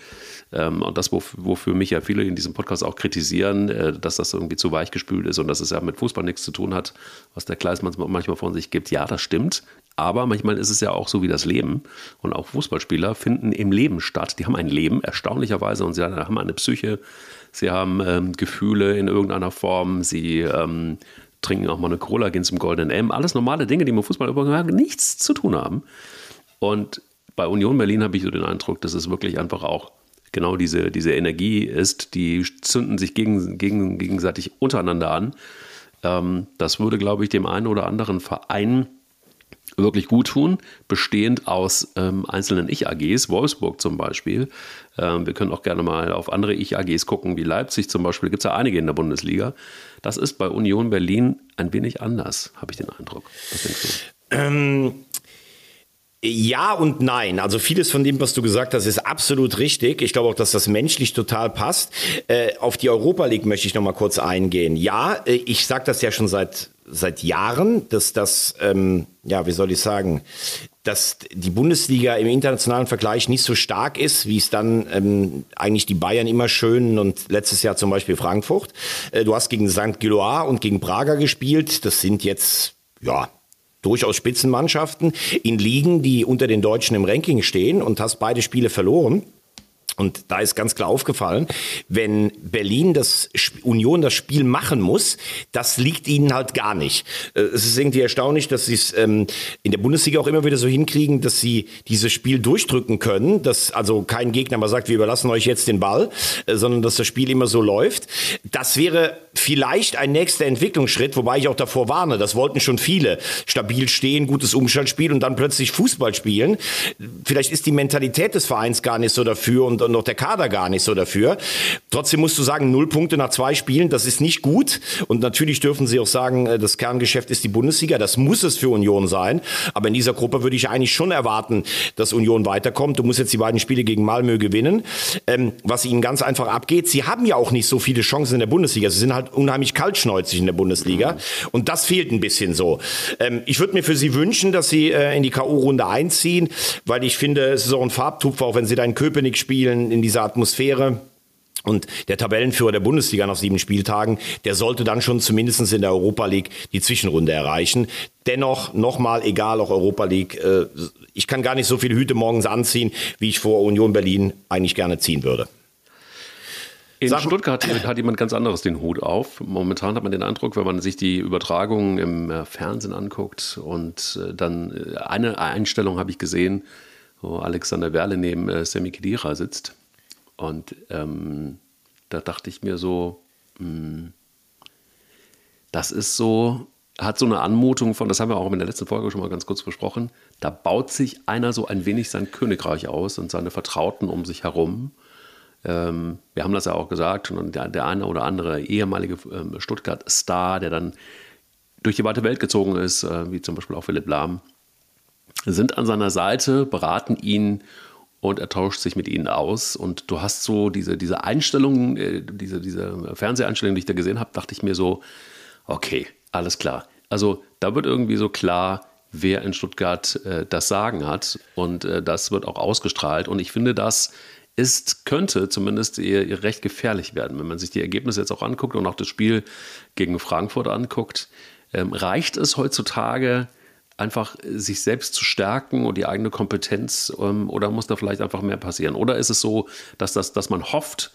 Ähm, und das, wofür mich ja viele in diesem Podcast auch kritisieren, äh, dass das irgendwie zu weich gespült ist und dass es ja mit Fußball nichts zu tun hat, was der Kleismann manchmal von sich gibt. Ja, das stimmt. Aber manchmal ist es ja auch so wie das Leben. Und auch Fußballspieler finden im Leben statt. Die haben ein Leben, erstaunlicherweise, und sie haben eine Psyche, sie haben ähm, Gefühle in irgendeiner Form, sie ähm, trinken auch mal eine Cola, gehen zum Golden M. Alles normale Dinge, die mit Fußball überhaupt nichts zu tun haben. Und bei Union Berlin habe ich so den Eindruck, dass es wirklich einfach auch genau diese, diese Energie ist, die zünden sich gegen, gegen, gegenseitig untereinander an. Ähm, das würde, glaube ich, dem einen oder anderen Verein wirklich gut tun, bestehend aus ähm, einzelnen Ich-AGs, Wolfsburg zum Beispiel. Ähm, wir können auch gerne mal auf andere Ich-AGs gucken, wie Leipzig zum Beispiel. Gibt es ja einige in der Bundesliga. Das ist bei Union Berlin ein wenig anders, habe ich den Eindruck. Was denkst du? Ähm, ja und nein. Also vieles von dem, was du gesagt hast, ist absolut richtig. Ich glaube auch, dass das menschlich total passt. Äh, auf die Europa League möchte ich noch mal kurz eingehen. Ja, äh, ich sage das ja schon seit seit Jahren, dass das, ähm, ja, wie soll ich sagen, dass die Bundesliga im internationalen Vergleich nicht so stark ist, wie es dann ähm, eigentlich die Bayern immer schön und letztes Jahr zum Beispiel Frankfurt. Äh, du hast gegen St. Gilloise und gegen Prager gespielt. Das sind jetzt, ja, durchaus Spitzenmannschaften in Ligen, die unter den Deutschen im Ranking stehen und hast beide Spiele verloren. Und da ist ganz klar aufgefallen, wenn Berlin das Union das Spiel machen muss, das liegt ihnen halt gar nicht. Äh, es ist irgendwie erstaunlich, dass sie es ähm, in der Bundesliga auch immer wieder so hinkriegen, dass sie dieses Spiel durchdrücken können, dass also kein Gegner mal sagt, wir überlassen euch jetzt den Ball, äh, sondern dass das Spiel immer so läuft. Das wäre vielleicht ein nächster Entwicklungsschritt, wobei ich auch davor warne, das wollten schon viele. Stabil stehen, gutes Umschaltspiel und dann plötzlich Fußball spielen. Vielleicht ist die Mentalität des Vereins gar nicht so dafür und und auch der Kader gar nicht so dafür. Trotzdem musst du sagen, null Punkte nach zwei Spielen, das ist nicht gut. Und natürlich dürfen sie auch sagen, äh, das Kerngeschäft ist die Bundesliga. Das muss es für Union sein. Aber in dieser Gruppe würde ich eigentlich schon erwarten, dass Union weiterkommt. Du musst jetzt die beiden Spiele gegen Malmö gewinnen. Ähm, was ihnen ganz einfach abgeht, sie haben ja auch nicht so viele Chancen in der Bundesliga. Sie sind halt unheimlich kaltschneuzig in der Bundesliga. Und das fehlt ein bisschen so. Ähm, ich würde mir für sie wünschen, dass sie äh, in die K.O.-Runde einziehen, weil ich finde, es ist auch ein Farbtupfer, auch wenn sie da in Köpenick spielen in, in dieser Atmosphäre. Und der Tabellenführer der Bundesliga nach sieben Spieltagen, der sollte dann schon zumindest in der Europa League die Zwischenrunde erreichen. Dennoch, nochmal, egal, auch Europa League, äh, ich kann gar nicht so viele Hüte morgens anziehen, wie ich vor Union Berlin eigentlich gerne ziehen würde. In Sag, Stuttgart hat jemand ganz anderes den Hut auf. Momentan hat man den Eindruck, wenn man sich die Übertragungen im äh, Fernsehen anguckt und äh, dann eine Einstellung habe ich gesehen, wo Alexander Werle neben äh, Sammy Kedira sitzt. Und ähm, da dachte ich mir so, mh, hm, das ist so, hat so eine Anmutung von, das haben wir auch in der letzten Folge schon mal ganz kurz besprochen, da baut sich einer so ein wenig sein Königreich aus und seine Vertrauten um sich herum. Ähm, wir haben das ja auch gesagt, und der, der eine oder andere ehemalige ähm, Stuttgart-Star, der dann durch die weite Welt gezogen ist, äh, wie zum Beispiel auch Philipp Lahm, sind an seiner Seite, beraten ihn und er tauscht sich mit ihnen aus. Und du hast so diese, diese Einstellung, äh, diese, diese Fernseheinstellung, die ich da gesehen habe, dachte ich mir so, okay, alles klar. Also da wird irgendwie so klar, wer in Stuttgart äh, das Sagen hat. Und äh, das wird auch ausgestrahlt. Und ich finde, das ist, könnte zumindest ihr, ihr recht gefährlich werden. Wenn man sich die Ergebnisse jetzt auch anguckt und auch das Spiel gegen Frankfurt anguckt, ähm, reicht es heutzutage, einfach sich selbst zu stärken und die eigene Kompetenz ähm, oder muss da vielleicht einfach mehr passieren? Oder ist es so, dass, das, dass man hofft,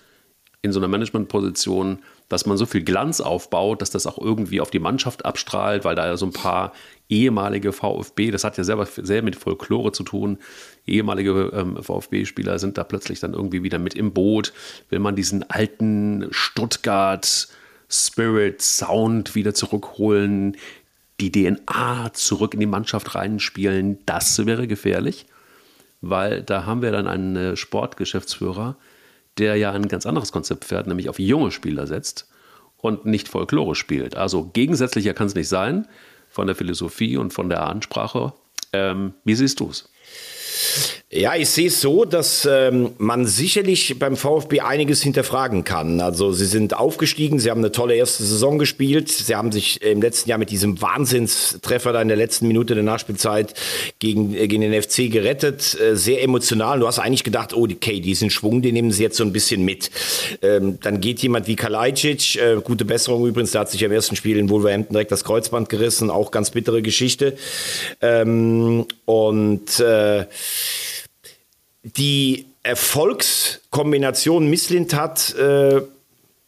in so einer Managementposition, dass man so viel Glanz aufbaut, dass das auch irgendwie auf die Mannschaft abstrahlt, weil da ja so ein paar ehemalige VfB, das hat ja selber sehr mit Folklore zu tun, ehemalige ähm, VfB-Spieler sind da plötzlich dann irgendwie wieder mit im Boot, will man diesen alten Stuttgart Spirit Sound wieder zurückholen, die DNA zurück in die Mannschaft reinspielen, das wäre gefährlich, weil da haben wir dann einen äh, Sportgeschäftsführer, der ja ein ganz anderes Konzept fährt, nämlich auf junge Spieler setzt und nicht Folklore spielt. Also gegensätzlicher kann es nicht sein von der Philosophie und von der Ansprache. Ähm, wie siehst du es? Ja, ich sehe es so, dass ähm, man sicherlich beim VfB einiges hinterfragen kann. Also sie sind aufgestiegen, sie haben eine tolle erste Saison gespielt, sie haben sich im letzten Jahr mit diesem Wahnsinnstreffer da in der letzten Minute der Nachspielzeit gegen, äh, gegen den FC gerettet. Äh, sehr emotional. Du hast eigentlich gedacht, oh, okay, diesen Schwung, den nehmen sie jetzt so ein bisschen mit. Ähm, dann geht jemand wie Kalajdzic, äh, gute Besserung übrigens, der hat sich im ersten Spiel in Wolverhampton direkt das Kreuzband gerissen, auch ganz bittere Geschichte. Ähm, und äh, die Erfolgskombination Misslintat äh,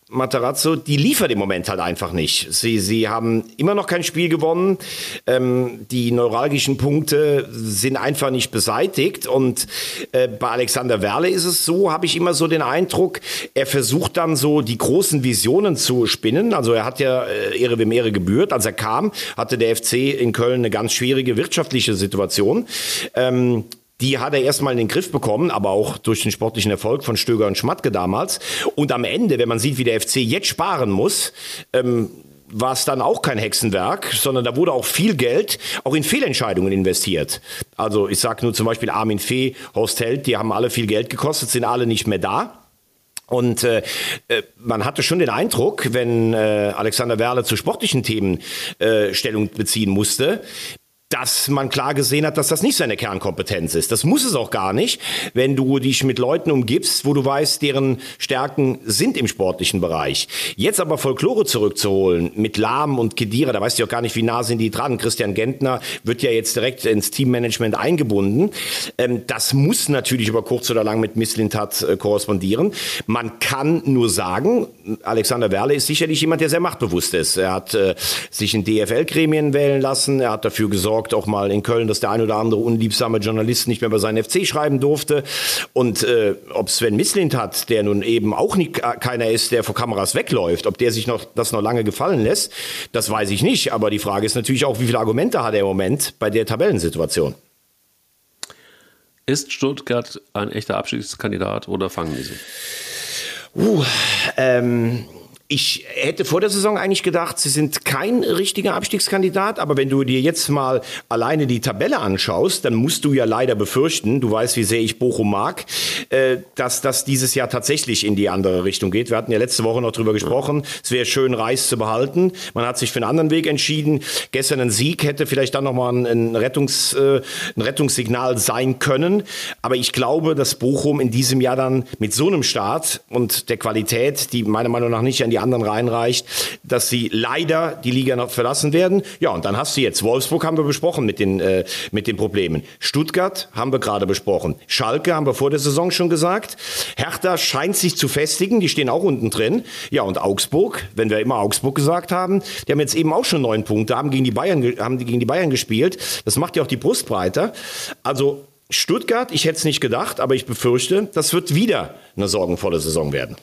Matarazzo, die liefert im Moment halt einfach nicht. Sie, sie haben immer noch kein Spiel gewonnen. Ähm, die neuralgischen Punkte sind einfach nicht beseitigt. Und äh, bei Alexander Werle ist es so, habe ich immer so den Eindruck, er versucht dann so die großen Visionen zu spinnen. Also er hat ja äh, Ehre wem Ehre gebührt. Als er kam, hatte der FC in Köln eine ganz schwierige wirtschaftliche Situation. Ähm, die hat er erstmal in den Griff bekommen, aber auch durch den sportlichen Erfolg von Stöger und Schmatke damals. Und am Ende, wenn man sieht, wie der FC jetzt sparen muss, ähm, war es dann auch kein Hexenwerk, sondern da wurde auch viel Geld auch in Fehlentscheidungen investiert. Also ich sage nur zum Beispiel Armin Fee, Horst Held, die haben alle viel Geld gekostet, sind alle nicht mehr da. Und äh, äh man hatte schon den Eindruck, wenn äh, Alexander Werle zu sportlichen Themen äh, Stellung beziehen musste, dass man klar gesehen hat, dass das nicht seine Kernkompetenz ist. Das muss es auch gar nicht, wenn du dich mit Leuten umgibst, wo du weißt, deren Stärken sind im sportlichen Bereich. Jetzt aber Folklore zurückzuholen mit Lahm und Kedira, da weißt du auch gar nicht, wie nah sind die dran. Christian Gentner wird ja jetzt direkt ins Teammanagement eingebunden. Ähm, das muss natürlich über kurz oder lang mit Misslintat äh, korrespondieren. Man kann nur sagen, Alexander Werle ist sicherlich jemand, der sehr machtbewusst ist. Er hat äh, sich in DFL-Gremien wählen lassen, er hat dafür gesorgt, gesorgt, auch mal in Köln, dass der ein oder andere unliebsame Journalist nicht mehr über seinen FC schreiben durfte. Und äh, ob Sven Mislint hat, der nun eben auch nicht, äh, keiner ist, der vor Kameras wegläuft, ob der sich noch das noch lange gefallen lässt, das weiß ich nicht. Aber die Frage ist natürlich auch, wie viele Argumente hat er im Moment bei der Tabellensituation? Ist Stuttgart ein echter Abstiegskandidat oder fangen die sich? Uh, ähm, ich hätte vor der Saison eigentlich gedacht, sie sind kein richtiger Abstiegskandidat, aber wenn du dir jetzt mal alleine die Tabelle anschaust, dann musst du ja leider befürchten, du weißt, wie sehr ich Bochum mag, äh, dass das dieses Jahr tatsächlich in die andere Richtung geht. Wir hatten ja letzte Woche noch drüber gesprochen, es wäre schön, Reis zu behalten. Man hat sich für einen anderen Weg entschieden. Gestern ein Sieg hätte vielleicht dann nochmal ein, Rettungs, äh, ein Rettungssignal sein können. Aber ich glaube, dass Bochum in diesem Jahr dann mit so einem Start und der Qualität, die meiner Meinung nach nicht an die die anderen reinreicht, dass sie leider die Liga noch verlassen werden. Ja, und dann hast du jetzt Wolfsburg haben wir besprochen mit den, äh, mit den Problemen. Stuttgart haben wir gerade besprochen. Schalke haben wir vor der Saison schon gesagt. Hertha scheint sich zu festigen, die stehen auch unten drin. Ja, und Augsburg, wenn wir immer Augsburg gesagt haben, die haben jetzt eben auch schon neun Punkte, haben gegen die Bayern, haben gegen die Bayern gespielt. Das macht ja auch die Brust breiter. Also Stuttgart, ich hätte es nicht gedacht, aber ich befürchte, das wird wieder eine sorgenvolle Saison werden.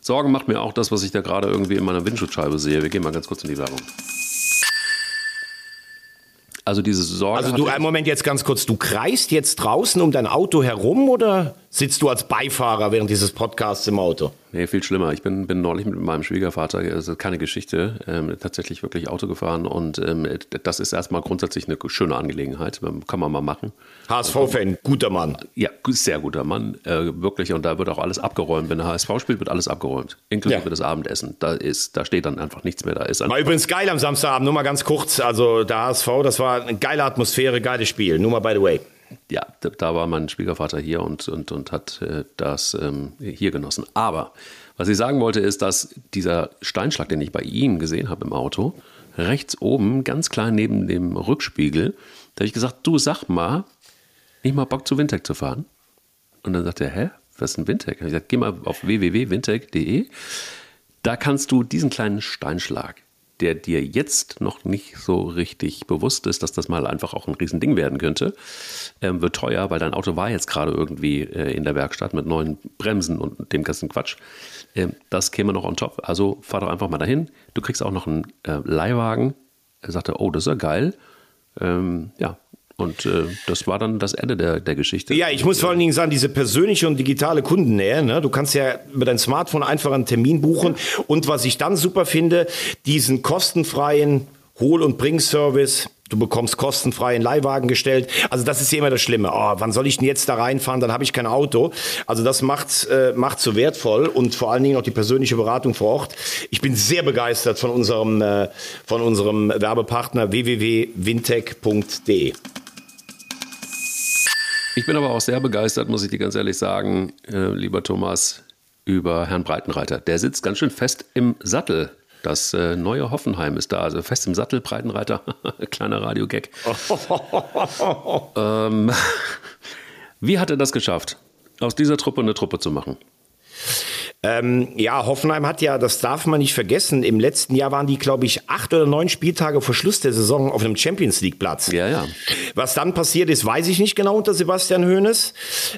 Sorgen macht mir auch das, was ich da gerade irgendwie in meiner Windschutzscheibe sehe. Wir gehen mal ganz kurz in die Werbung. Also diese Sorge. Also du, einen Moment jetzt ganz kurz. Du kreist jetzt draußen um dein Auto herum oder sitzt du als Beifahrer während dieses Podcasts im Auto? Nee, viel schlimmer. Ich bin, bin neulich mit meinem Schwiegervater, das ist keine Geschichte, ähm, tatsächlich wirklich Auto gefahren und ähm, das ist erstmal grundsätzlich eine schöne Angelegenheit. Kann man mal machen. HSV-Fan, guter Mann. Ja, sehr guter Mann, äh, wirklich. Und da wird auch alles abgeräumt. Wenn der HSV spielt, wird alles abgeräumt. Inklusive ja. des Abendessen. Da, ist, da steht dann einfach nichts mehr. Da ist war übrigens geil am Samstagabend, nur mal ganz kurz. Also der HSV, das war eine geile Atmosphäre, geiles Spiel. Nur mal by the way ja, da war mein Schwiegervater hier und, und, und hat äh, das ähm, hier genossen. Aber was ich sagen wollte, ist, dass dieser Steinschlag, den ich bei ihm gesehen habe im Auto, rechts oben, ganz klein neben dem Rückspiegel, da habe ich gesagt, du sag mal, nicht mal Bock zu Wintec zu fahren? Und dann sagt er, hä, was ist ein Wintec? Ich gesagt, geh mal auf www.wintec.de, da kannst du diesen kleinen Steinschlag der dir jetzt noch nicht so richtig bewusst ist, dass das mal einfach auch ein Riesending werden könnte, ähm, wird teuer, weil dein Auto war jetzt gerade irgendwie äh, in der Werkstatt mit neuen Bremsen und dem ganzen Quatsch. Ähm, das käme noch on top. Also fahr doch einfach mal dahin. Du kriegst auch noch einen äh, Leihwagen. Er sagte, oh, das ist ja geil. Ähm, ja, und äh, das war dann das Ende der, der Geschichte. Ja, ich muss vor allen Dingen sagen, diese persönliche und digitale Kundennähe. Ne? Du kannst ja über dein Smartphone einfach einen Termin buchen. Und was ich dann super finde, diesen kostenfreien Hol- und Bringservice. Du bekommst kostenfrei einen Leihwagen gestellt. Also das ist ja immer das Schlimme. Oh, wann soll ich denn jetzt da reinfahren? Dann habe ich kein Auto. Also das macht äh, macht so wertvoll und vor allen Dingen auch die persönliche Beratung vor Ort. Ich bin sehr begeistert von unserem äh, von unserem Werbepartner www.wintech.de. Ich bin aber auch sehr begeistert, muss ich dir ganz ehrlich sagen, äh, lieber Thomas, über Herrn Breitenreiter. Der sitzt ganz schön fest im Sattel. Das äh, neue Hoffenheim ist da, also fest im Sattel, Breitenreiter, kleiner Radio-Gag. ähm, wie hat er das geschafft, aus dieser Truppe eine Truppe zu machen? Ähm, ja, Hoffenheim hat ja, das darf man nicht vergessen, im letzten Jahr waren die, glaube ich, acht oder neun Spieltage vor Schluss der Saison auf einem Champions League Platz. Ja, ja. Was dann passiert ist, weiß ich nicht genau unter Sebastian Hoeneß,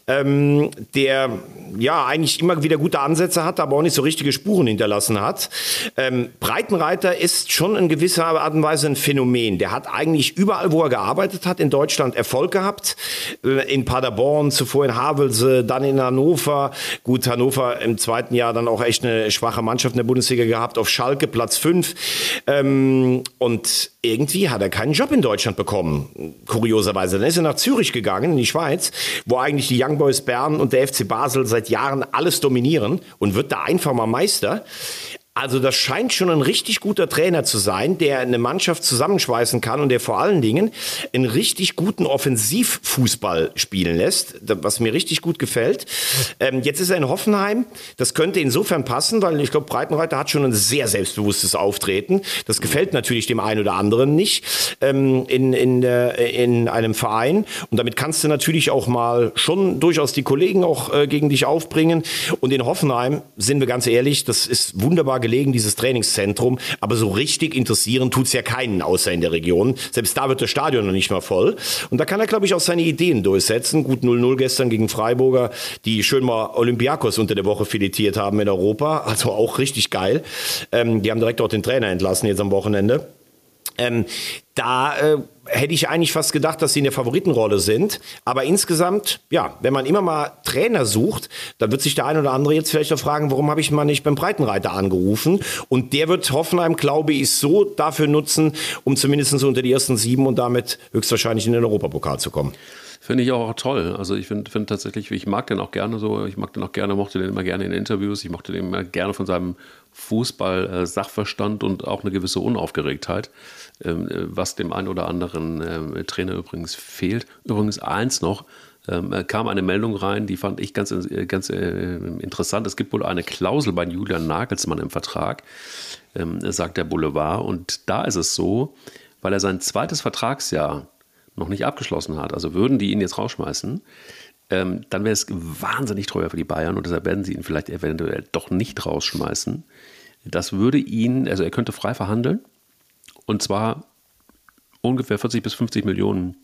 ähm, der ja eigentlich immer wieder gute Ansätze hat, aber auch nicht so richtige Spuren hinterlassen hat. Ähm, Breitenreiter ist schon in gewisser Art und Weise ein Phänomen. Der hat eigentlich überall, wo er gearbeitet hat, in Deutschland Erfolg gehabt. Äh, in Paderborn, zuvor in Havelse, dann in Hannover. Gut, Hannover im zweiten zweiten Jahr dann auch echt eine schwache Mannschaft in der Bundesliga gehabt, auf Schalke Platz 5. Ähm, und irgendwie hat er keinen Job in Deutschland bekommen, kurioserweise. Dann ist er nach Zürich gegangen, in die Schweiz, wo eigentlich die Young Boys Bern und der FC Basel seit Jahren alles dominieren und wird da einfach mal Meister. Also das scheint schon ein richtig guter Trainer zu sein, der eine Mannschaft zusammenschweißen kann und der vor allen Dingen einen richtig guten Offensivfußball spielen lässt, was mir richtig gut gefällt. Ähm, jetzt ist er in Hoffenheim. Das könnte insofern passen, weil ich glaube, Breitenreiter hat schon ein sehr selbstbewusstes Auftreten. Das gefällt natürlich dem einen oder anderen nicht ähm, in, in, äh, in einem Verein. Und damit kannst du natürlich auch mal schon durchaus die Kollegen auch äh, gegen dich aufbringen. Und in Hoffenheim, sind wir ganz ehrlich, das ist wunderbar gelegen, dieses Trainingszentrum. Aber so richtig interessieren tut's ja keinen, außer in der Region. Selbst da wird das Stadion noch nicht mal voll. Und da kann er, glaube ich, auch seine Ideen durchsetzen. Gut 0-0 gestern gegen Freiburger, die schön mal Olympiakos unter der Woche filetiert haben in Europa. Also auch richtig geil. Ähm, die haben direkt auch den Trainer entlassen jetzt am Wochenende. Ähm, da äh, hätte ich eigentlich fast gedacht, dass sie in der Favoritenrolle sind. Aber insgesamt, ja, wenn man immer mal Trainer sucht, dann wird sich der ein oder andere jetzt vielleicht auch fragen, warum habe ich mal nicht beim Breitenreiter angerufen? Und der wird Hoffenheim, glaube ich, so dafür nutzen, um zumindest unter die ersten sieben und damit höchstwahrscheinlich in den Europapokal zu kommen. Finde ich auch toll. Also ich finde find tatsächlich, ich mag den auch gerne so, ich mag den auch gerne, mochte den immer gerne in Interviews, ich mochte den immer gerne von seinem Fußball-Sachverstand und auch eine gewisse Unaufgeregtheit, ähm, was dem einen oder anderen ähm, Trainer übrigens fehlt. Übrigens eins noch, ähm, kam eine Meldung rein, die fand ich ganz, ganz äh, interessant. Es gibt wohl eine Klausel bei Julian Nagelsmann im Vertrag, sagt der Boulevard. Und da ist es so, weil er sein zweites Vertragsjahr noch nicht abgeschlossen hat, also würden die ihn jetzt rausschmeißen, ähm, dann wäre es wahnsinnig teuer für die Bayern und deshalb werden sie ihn vielleicht eventuell doch nicht rausschmeißen. Das würde ihn, also er könnte frei verhandeln und zwar ungefähr 40 bis 50 Millionen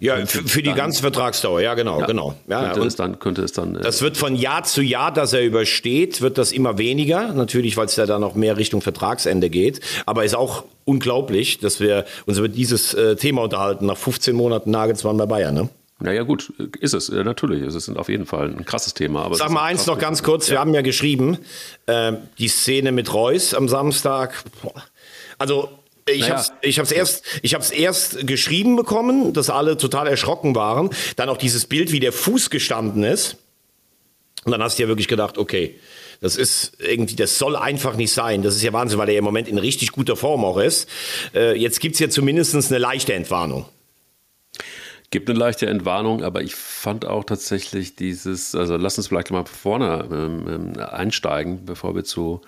ja, für, für die ganze Vertragsdauer, ja, genau, ja, genau. Ja, könnte, es dann, könnte es dann. Äh, das wird von Jahr zu Jahr, dass er übersteht, wird das immer weniger. Natürlich, weil es ja dann noch mehr Richtung Vertragsende geht. Aber ist auch unglaublich, dass wir uns über dieses äh, Thema unterhalten, nach 15 Monaten Nagelsmann bei Bayern, ne? Naja, gut, ist es, äh, natürlich. Es ist auf jeden Fall ein krasses Thema. Aber Sag mal eins noch ganz kurz, wir haben ja geschrieben, äh, die Szene mit Reus am Samstag. Also ich naja. habe ich hab's erst ich hab's erst geschrieben bekommen, dass alle total erschrocken waren, dann auch dieses Bild, wie der Fuß gestanden ist. Und dann hast du ja wirklich gedacht, okay, das ist irgendwie, das soll einfach nicht sein. Das ist ja Wahnsinn, weil er im Moment in richtig guter Form auch ist. Äh, jetzt gibt's ja zumindest eine leichte Entwarnung. Gibt eine leichte Entwarnung, aber ich fand auch tatsächlich dieses, also lass uns vielleicht mal vorne ähm, ähm einsteigen, bevor wir zu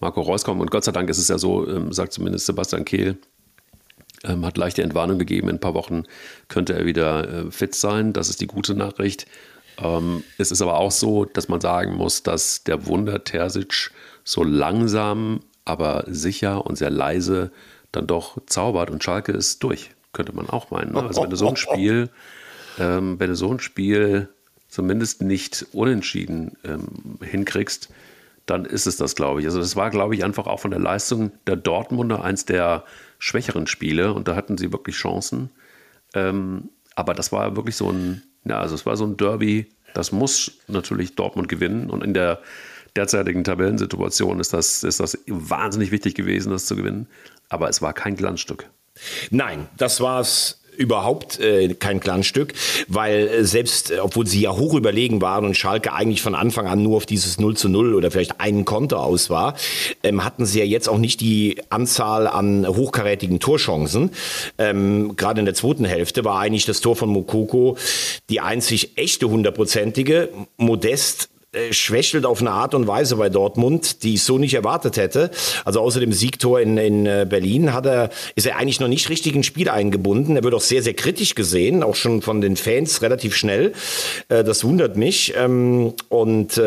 Marco Reus kommen. Und Gott sei Dank ist es ja so, ähm, sagt zumindest Sebastian Kehl, ähm, hat leichte Entwarnung gegeben. In ein paar Wochen könnte er wieder äh, fit sein. Das ist die gute Nachricht. Ähm, es ist aber auch so, dass man sagen muss, dass der Wunder Terzic so langsam, aber sicher und sehr leise dann doch zaubert und Schalke ist durch, könnte man auch meinen. Ne? Also wenn du so ein Spiel, ähm, wenn du so ein Spiel zumindest nicht unentschieden ähm, hinkriegst, dann ist es das, glaube ich. Also das war, glaube ich, einfach auch von der Leistung der Dortmunder eins der schwächeren Spiele und da hatten sie wirklich Chancen. Ähm, aber das war wirklich so ein, ja, also es war so ein Derby, das muss natürlich Dortmund gewinnen und in der derzeitigen Tabellensituation ist das, ist das wahnsinnig wichtig gewesen, das zu gewinnen. Aber es war kein Glanzstück. Nein, das war es überhaupt äh, kein Glanzstück, weil äh, selbst, äh, obwohl sie ja hoch überlegen waren und Schalke eigentlich von Anfang an nur auf dieses 0 zu 0 oder vielleicht einen Konter aus war, ähm, hatten sie ja jetzt auch nicht die Anzahl an hochkarätigen Torchancen. Ähm, Gerade in der zweiten Hälfte war eigentlich das Tor von Mokoko die einzig echte hundertprozentige. Modest schwächelt auf eine Art und Weise bei Dortmund, die ich so nicht erwartet hätte. Also außer dem Siegtor in, in äh, Berlin hat er, ist er eigentlich noch nicht richtig ins Spiel eingebunden. Er wird auch sehr, sehr kritisch gesehen, auch schon von den Fans relativ schnell. Äh, das wundert mich. Ähm, und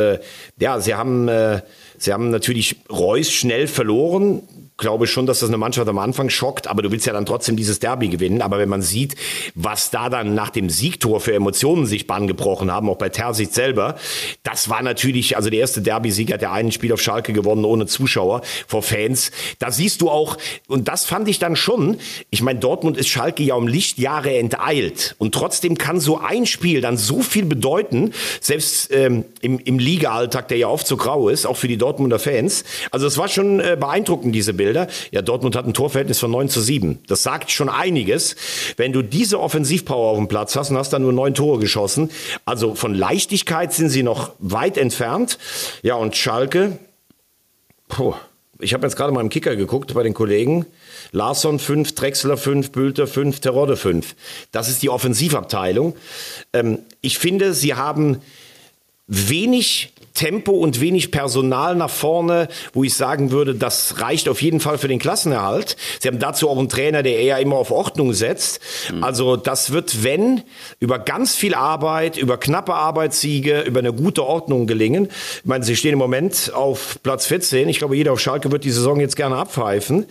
ja, sie haben, sie haben natürlich Reus schnell verloren glaube schon, dass das eine Mannschaft am Anfang schockt, aber du willst ja dann trotzdem dieses Derby gewinnen. Aber wenn man sieht, was da dann nach dem Siegtor für Emotionen sich Bahn gebrochen haben, auch bei Terzic selber, das war natürlich, also der erste Derby-Sieg hat ja einen Spiel auf Schalke gewonnen ohne Zuschauer vor Fans. Da siehst du auch, und das fand ich dann schon, ich meine, Dortmund ist Schalke ja um Lichtjahre enteilt und trotzdem kann so ein Spiel dann so viel bedeuten, selbst ähm, im, im Liga-Alltag, der ja oft so grau ist, auch für die Dortmunder Fans. Also es war schon äh, beeindruckend, diese Bilder. Bilder. Ja, Dortmund hat ein Torverhältnis von 9 zu 7. Das sagt schon einiges. Wenn du diese Offensivpower auf dem Platz hast und hast dann nur neun Tore geschossen, also von Leichtigkeit sind sie noch weit entfernt. Ja, und Schalke, puh, ich habe jetzt gerade mal im Kicker geguckt bei den Kollegen. Larsson 5, Drexler 5, Bülter 5, Terodde 5. Das ist die Offensivabteilung. Ähm, ich finde, sie haben wenig Tempo und wenig Personal nach vorne, wo ich sagen würde, das reicht auf jeden Fall für den Klassenerhalt. Sie haben dazu auch einen Trainer, der eher immer auf Ordnung setzt. Mhm. Also das wird, wenn, über ganz viel Arbeit, über knappe Arbeitssiege, über eine gute Ordnung gelingen. Ich meine, sie stehen im Moment auf Platz 14. Ich glaube, jeder auf Schalke wird die Saison jetzt gerne abpfeifen.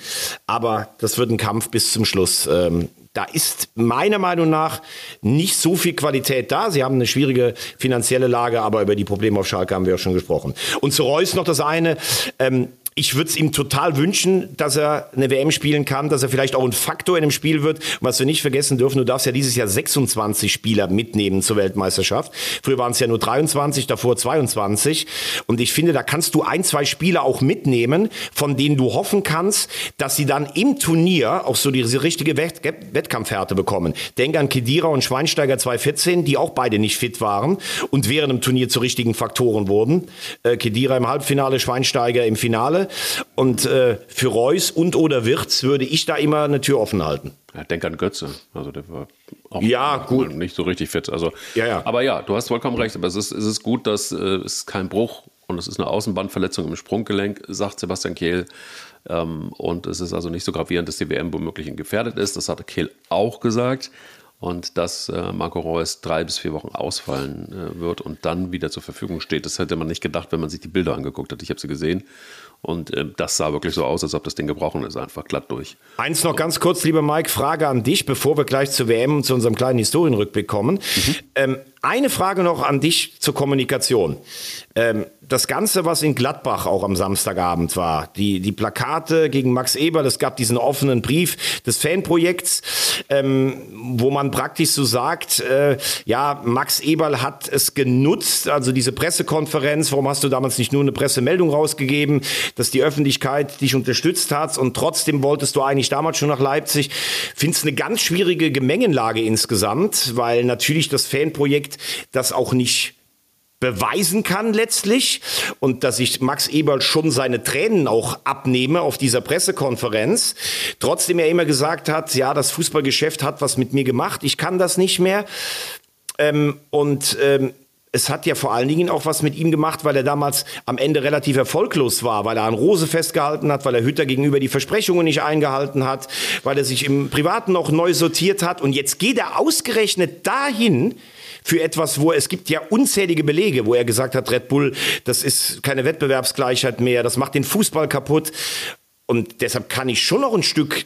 Aber das wird ein Kampf bis zum Schluss. Ähm, da ist meiner Meinung nach nicht so viel Qualität da. Sie haben eine schwierige finanzielle Lage, aber über die Probleme auf Schalke haben wir ja schon gesprochen. Und zu Reus noch das eine. Ähm, ich würde es ihm total wünschen, dass er eine WM spielen kann, dass er vielleicht auch ein Faktor in dem Spiel wird. Was wir nicht vergessen dürfen, du darfst ja dieses Jahr 26 Spieler mitnehmen zur Weltmeisterschaft. Früher waren es ja nur 23, davor 22. Und ich finde, da kannst du ein, zwei Spieler auch mitnehmen, von denen du hoffen kannst, dass sie dann im Turnier auch so diese richtige Wettkampfhärte bekommen. Denk an Kedira und Schweinsteiger 2014, die auch beide nicht fit waren und während dem Turnier zu richtigen Faktoren wurden. Äh, Kedira im Halbfinale, Schweinsteiger im Finale. Und äh, für Reus und oder Wirtz würde ich da immer eine Tür offen halten. Ja, denk an Götze. Also der war auch ja, gut. nicht so richtig fit. Also, ja, ja. Aber ja, du hast vollkommen recht. Aber es ist, es ist gut, dass äh, es kein Bruch und es ist eine Außenbandverletzung im Sprunggelenk, sagt Sebastian Kehl. Ähm, und es ist also nicht so gravierend, dass die WM womöglich gefährdet ist. Das hatte Kehl auch gesagt und dass äh, Marco Reus drei bis vier Wochen ausfallen äh, wird und dann wieder zur Verfügung steht. Das hätte man nicht gedacht, wenn man sich die Bilder angeguckt hat. Ich habe sie gesehen und äh, das sah wirklich so aus, als ob das Ding gebrochen ist, einfach glatt durch. Eins noch ganz kurz, lieber Mike, Frage an dich, bevor wir gleich zur WM und zu unserem kleinen Historienrückblick kommen. Mhm. Ähm, eine Frage noch an dich zur Kommunikation. Ähm, das Ganze, was in Gladbach auch am Samstagabend war, die, die Plakate gegen Max Eberl, es gab diesen offenen Brief des Fanprojekts, ähm, wo man praktisch so sagt, äh, ja, Max Eberl hat es genutzt, also diese Pressekonferenz, warum hast du damals nicht nur eine Pressemeldung rausgegeben, dass die Öffentlichkeit dich unterstützt hat und trotzdem wolltest du eigentlich damals schon nach Leipzig. Findest eine ganz schwierige Gemengenlage insgesamt, weil natürlich das Fanprojekt das auch nicht beweisen kann letztlich und dass ich Max Eberl schon seine Tränen auch abnehme auf dieser Pressekonferenz. Trotzdem er immer gesagt hat, ja, das Fußballgeschäft hat was mit mir gemacht, ich kann das nicht mehr. Ähm, und ähm, es hat ja vor allen Dingen auch was mit ihm gemacht, weil er damals am Ende relativ erfolglos war, weil er an Rose festgehalten hat, weil er Hütter gegenüber die Versprechungen nicht eingehalten hat, weil er sich im Privaten noch neu sortiert hat. Und jetzt geht er ausgerechnet dahin, für etwas, wo es gibt ja unzählige Belege, wo er gesagt hat, Red Bull, das ist keine Wettbewerbsgleichheit mehr, das macht den Fußball kaputt. Und deshalb kann ich schon noch ein Stück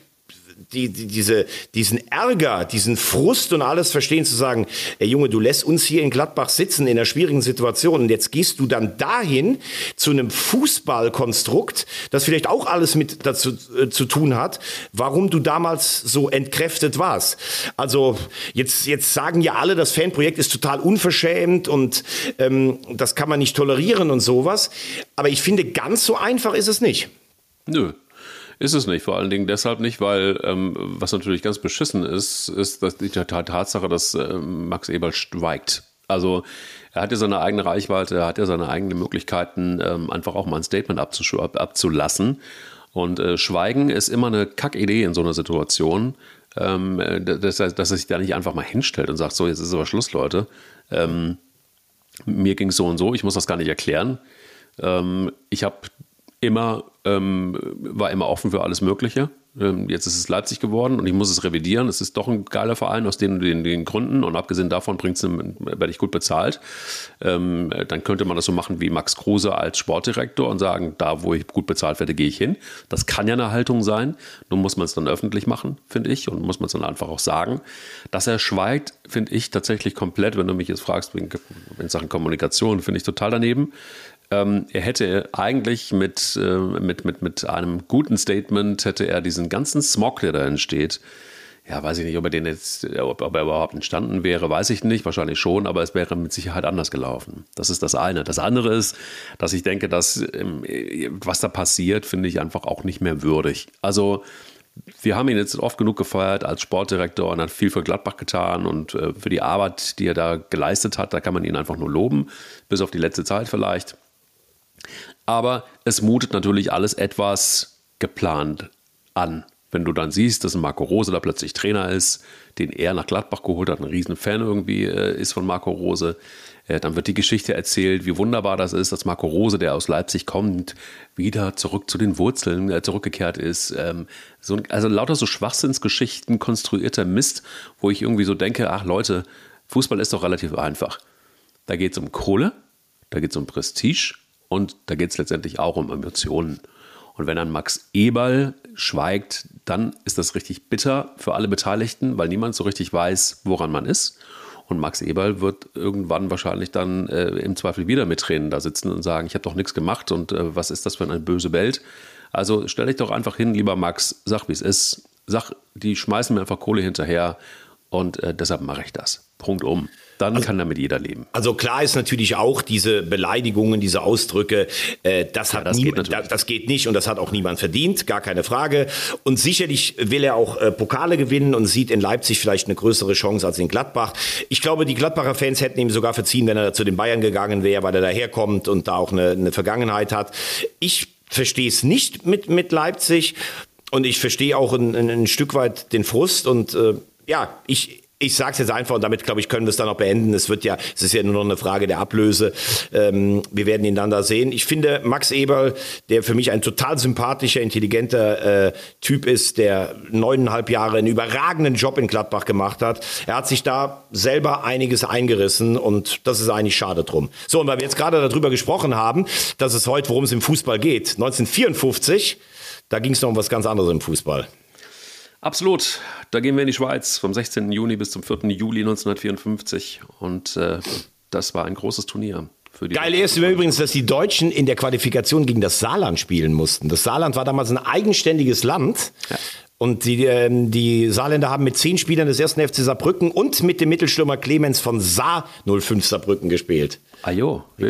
die, die, diese, diesen Ärger, diesen Frust und alles verstehen, zu sagen, ey Junge, du lässt uns hier in Gladbach sitzen in einer schwierigen Situation und jetzt gehst du dann dahin zu einem Fußballkonstrukt, das vielleicht auch alles mit dazu äh, zu tun hat, warum du damals so entkräftet warst. Also jetzt, jetzt sagen ja alle, das Fanprojekt ist total unverschämt und ähm, das kann man nicht tolerieren und sowas. Aber ich finde, ganz so einfach ist es nicht. Nö, ist es nicht, vor allen Dingen deshalb nicht, weil ähm, was natürlich ganz beschissen ist, ist dass die Tatsache, dass äh, Max Eberl schweigt. Also er hat ja seine eigene Reichweite, er hat ja seine eigenen Möglichkeiten, ähm, einfach auch mal ein Statement ab abzulassen. Und äh, Schweigen ist immer eine Kackidee in so einer Situation, ähm, dass, er, dass er sich da nicht einfach mal hinstellt und sagt, so, jetzt ist aber Schluss, Leute. Ähm, mir ging es so und so, ich muss das gar nicht erklären. Ähm, ich habe immer, ähm, war immer offen für alles Mögliche. Ähm, jetzt ist es Leipzig geworden und ich muss es revidieren. Es ist doch ein geiler Verein aus den, den, den Gründen und abgesehen davon bringt's, werde ich gut bezahlt. Ähm, dann könnte man das so machen wie Max Kruse als Sportdirektor und sagen, da wo ich gut bezahlt werde, gehe ich hin. Das kann ja eine Haltung sein. Nun muss man es dann öffentlich machen, finde ich, und muss man es dann einfach auch sagen. Dass er schweigt, finde ich tatsächlich komplett, wenn du mich jetzt fragst, in Sachen Kommunikation, finde ich total daneben. Ähm, er hätte eigentlich mit, äh, mit, mit, mit einem guten Statement, hätte er diesen ganzen Smog, der da entsteht, ja, weiß ich nicht, ob er den jetzt, ob, ob, er überhaupt entstanden wäre, weiß ich nicht, wahrscheinlich schon, aber es wäre mit Sicherheit anders gelaufen. Das ist das eine. Das andere ist, dass ich denke, dass ähm, was da passiert, finde ich einfach auch nicht mehr würdig. Also wir haben ihn jetzt oft genug gefeiert als Sportdirektor und hat viel für Gladbach getan und äh, für die Arbeit, die er da geleistet hat, da kann man ihn einfach nur loben, bis auf die letzte Zeit vielleicht. Aber es mutet natürlich alles etwas geplant an. Wenn du dann siehst, dass Marco Rose da plötzlich Trainer ist, den er nach Gladbach geholt hat, ein riesen Fan irgendwie äh, ist von Marco Rose, äh, dann wird die Geschichte erzählt, wie wunderbar das ist, dass Marco Rose, der aus Leipzig kommt, wieder zurück zu den Wurzeln äh, zurückgekehrt ist. Ähm, so, also lauter so Schwachsinnsgeschichten, konstruierter Mist, wo ich irgendwie so denke, ach Leute, Fußball ist doch relativ einfach. Da geht es um Kohle, da geht es um Prestige und da geht es letztendlich auch um Emotionen. Und wenn dann Max Eberl schweigt, dann ist das richtig bitter für alle Beteiligten, weil niemand so richtig weiß, woran man ist. Und Max Eberl wird irgendwann wahrscheinlich dann äh, im Zweifel wieder mit Tränen da sitzen und sagen, ich habe doch nichts gemacht und äh, was ist das für eine böse Welt. Also stell dich doch einfach hin, lieber Max, sag, wie es ist. Sag, die schmeißen mir einfach Kohle hinterher und äh, deshalb mache ich das. Punkt um dann also, kann damit jeder leben. Also klar ist natürlich auch diese Beleidigungen, diese Ausdrücke, äh, das hat ja, das, niemand, geht das, geht nicht und das hat auch niemand verdient, gar keine Frage. Und sicherlich will er auch äh, Pokale gewinnen und sieht in Leipzig vielleicht eine größere Chance als in Gladbach. Ich glaube, die Gladbacher Fans hätten ihm sogar verziehen, wenn er zu den Bayern gegangen wäre, weil er daherkommt und da auch eine, eine Vergangenheit hat. Ich verstehe es nicht mit, mit Leipzig und ich verstehe auch ein, ein, ein Stück weit den Frust und äh, ja, ich, ich sage es jetzt einfach und damit, glaube ich, können wir es dann auch beenden. Es wird ja, es ist ja nur noch eine Frage der Ablöse. Ähm, wir werden ihn dann da sehen. Ich finde, Max Eberl, der für mich ein total sympathischer, intelligenter äh, Typ ist, der neuneinhalb Jahre einen überragenden Job in Gladbach gemacht hat, er hat sich da selber einiges eingerissen und das ist eigentlich schade drum. So, und weil wir jetzt gerade darüber gesprochen haben, dass es heute, worum es im Fußball geht, 1954, da ging es noch um was ganz anderes im Fußball. Absolut. Da gehen wir in die Schweiz vom 16. Juni bis zum 4. Juli 1954. Und äh, das war ein großes Turnier. Geil ist übrigens, dass die Deutschen in der Qualifikation gegen das Saarland spielen mussten. Das Saarland war damals ein eigenständiges Land. Ja. Und die, äh, die Saarländer haben mit zehn Spielern des ersten FC Saarbrücken und mit dem Mittelstürmer Clemens von Saar 05 Saarbrücken gespielt. Ajo.